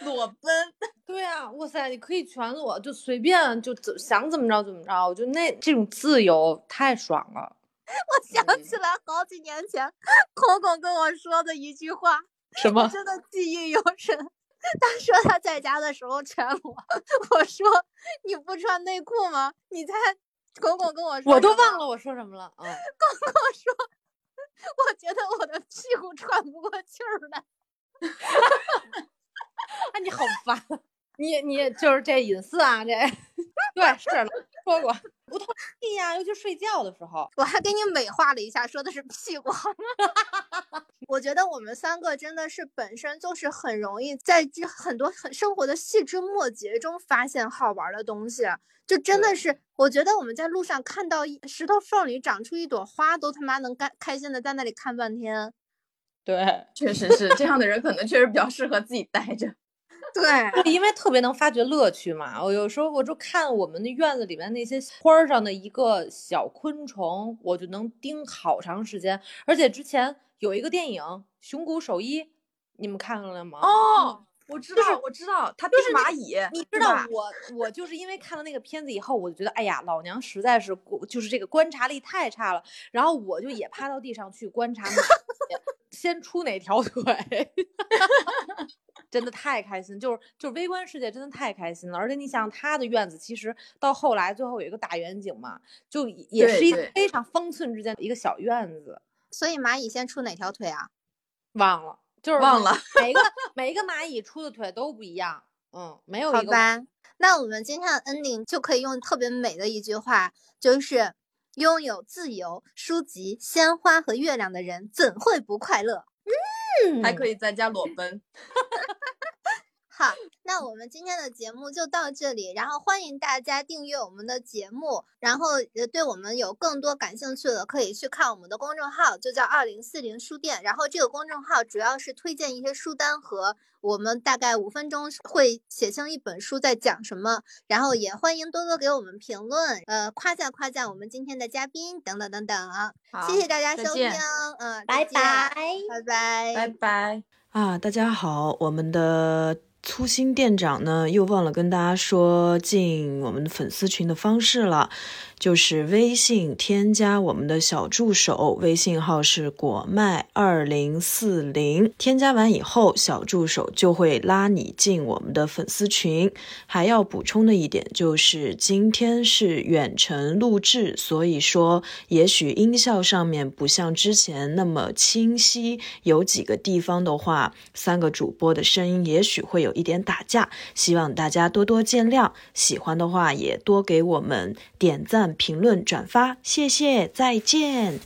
裸奔。对啊，哇塞，你可以全裸，就随便就怎想怎么着怎么着，我觉得那这种自由太爽了。我想起来好几年前，孔孔跟我说的一句话，什么？真的记忆犹深。他说他在家的时候全裸，我说你不穿内裤吗？你猜，孔孔跟我说，我都忘了我说什么了。嗯，孔孔说，我觉得我的屁股喘不过气儿来。啊，你好烦，你你就是这隐私啊，这对是说过。不透气呀，尤其睡觉的时候。我还给你美化了一下，说的是屁股。我觉得我们三个真的是本身就是很容易在这很多很生活的细枝末节中发现好玩的东西，就真的是，我觉得我们在路上看到石头缝里长出一朵花，都他妈能干开心的在那里看半天。对，确实是这样的人，可能确实比较适合自己待着。对，因为特别能发掘乐趣嘛。我有时候我就看我们的院子里面那些花上的一个小昆虫，我就能盯好长时间。而且之前有一个电影《熊谷守一》，你们看了吗？哦，我知道，我知道，他就是蚂蚁。你知道我，我就是因为看了那个片子以后，我就觉得，哎呀，老娘实在是就是这个观察力太差了。然后我就也趴到地上去观察蚂蚁，先出哪条腿。真的太开心，就是就是微观世界真的太开心了。而且你想，他的院子其实到后来最后有一个大远景嘛，就也是一个非常方寸之间的一个小院子。所以蚂蚁先出哪条腿啊？忘了，就是忘了。每一个每一个蚂蚁出的腿都不一样。嗯，没有一个。好吧，那我们今天的 ending 就可以用特别美的一句话，就是拥有自由、书籍、鲜花和月亮的人怎会不快乐？嗯，还可以在家裸奔。好，那我们今天的节目就到这里，然后欢迎大家订阅我们的节目，然后呃，对我们有更多感兴趣的，可以去看我们的公众号，就叫二零四零书店。然后这个公众号主要是推荐一些书单和我们大概五分钟会写清一本书在讲什么。然后也欢迎多多给我们评论，呃，夸赞夸赞我们今天的嘉宾等等等等。谢谢大家收听，嗯，拜拜，拜拜，拜拜啊！大家好，我们的。粗心店长呢，又忘了跟大家说进我们粉丝群的方式了。就是微信添加我们的小助手，微信号是果麦二零四零。添加完以后，小助手就会拉你进我们的粉丝群。还要补充的一点就是，今天是远程录制，所以说也许音效上面不像之前那么清晰，有几个地方的话，三个主播的声音也许会有一点打架，希望大家多多见谅。喜欢的话也多给我们点赞。评论转发，谢谢，再见。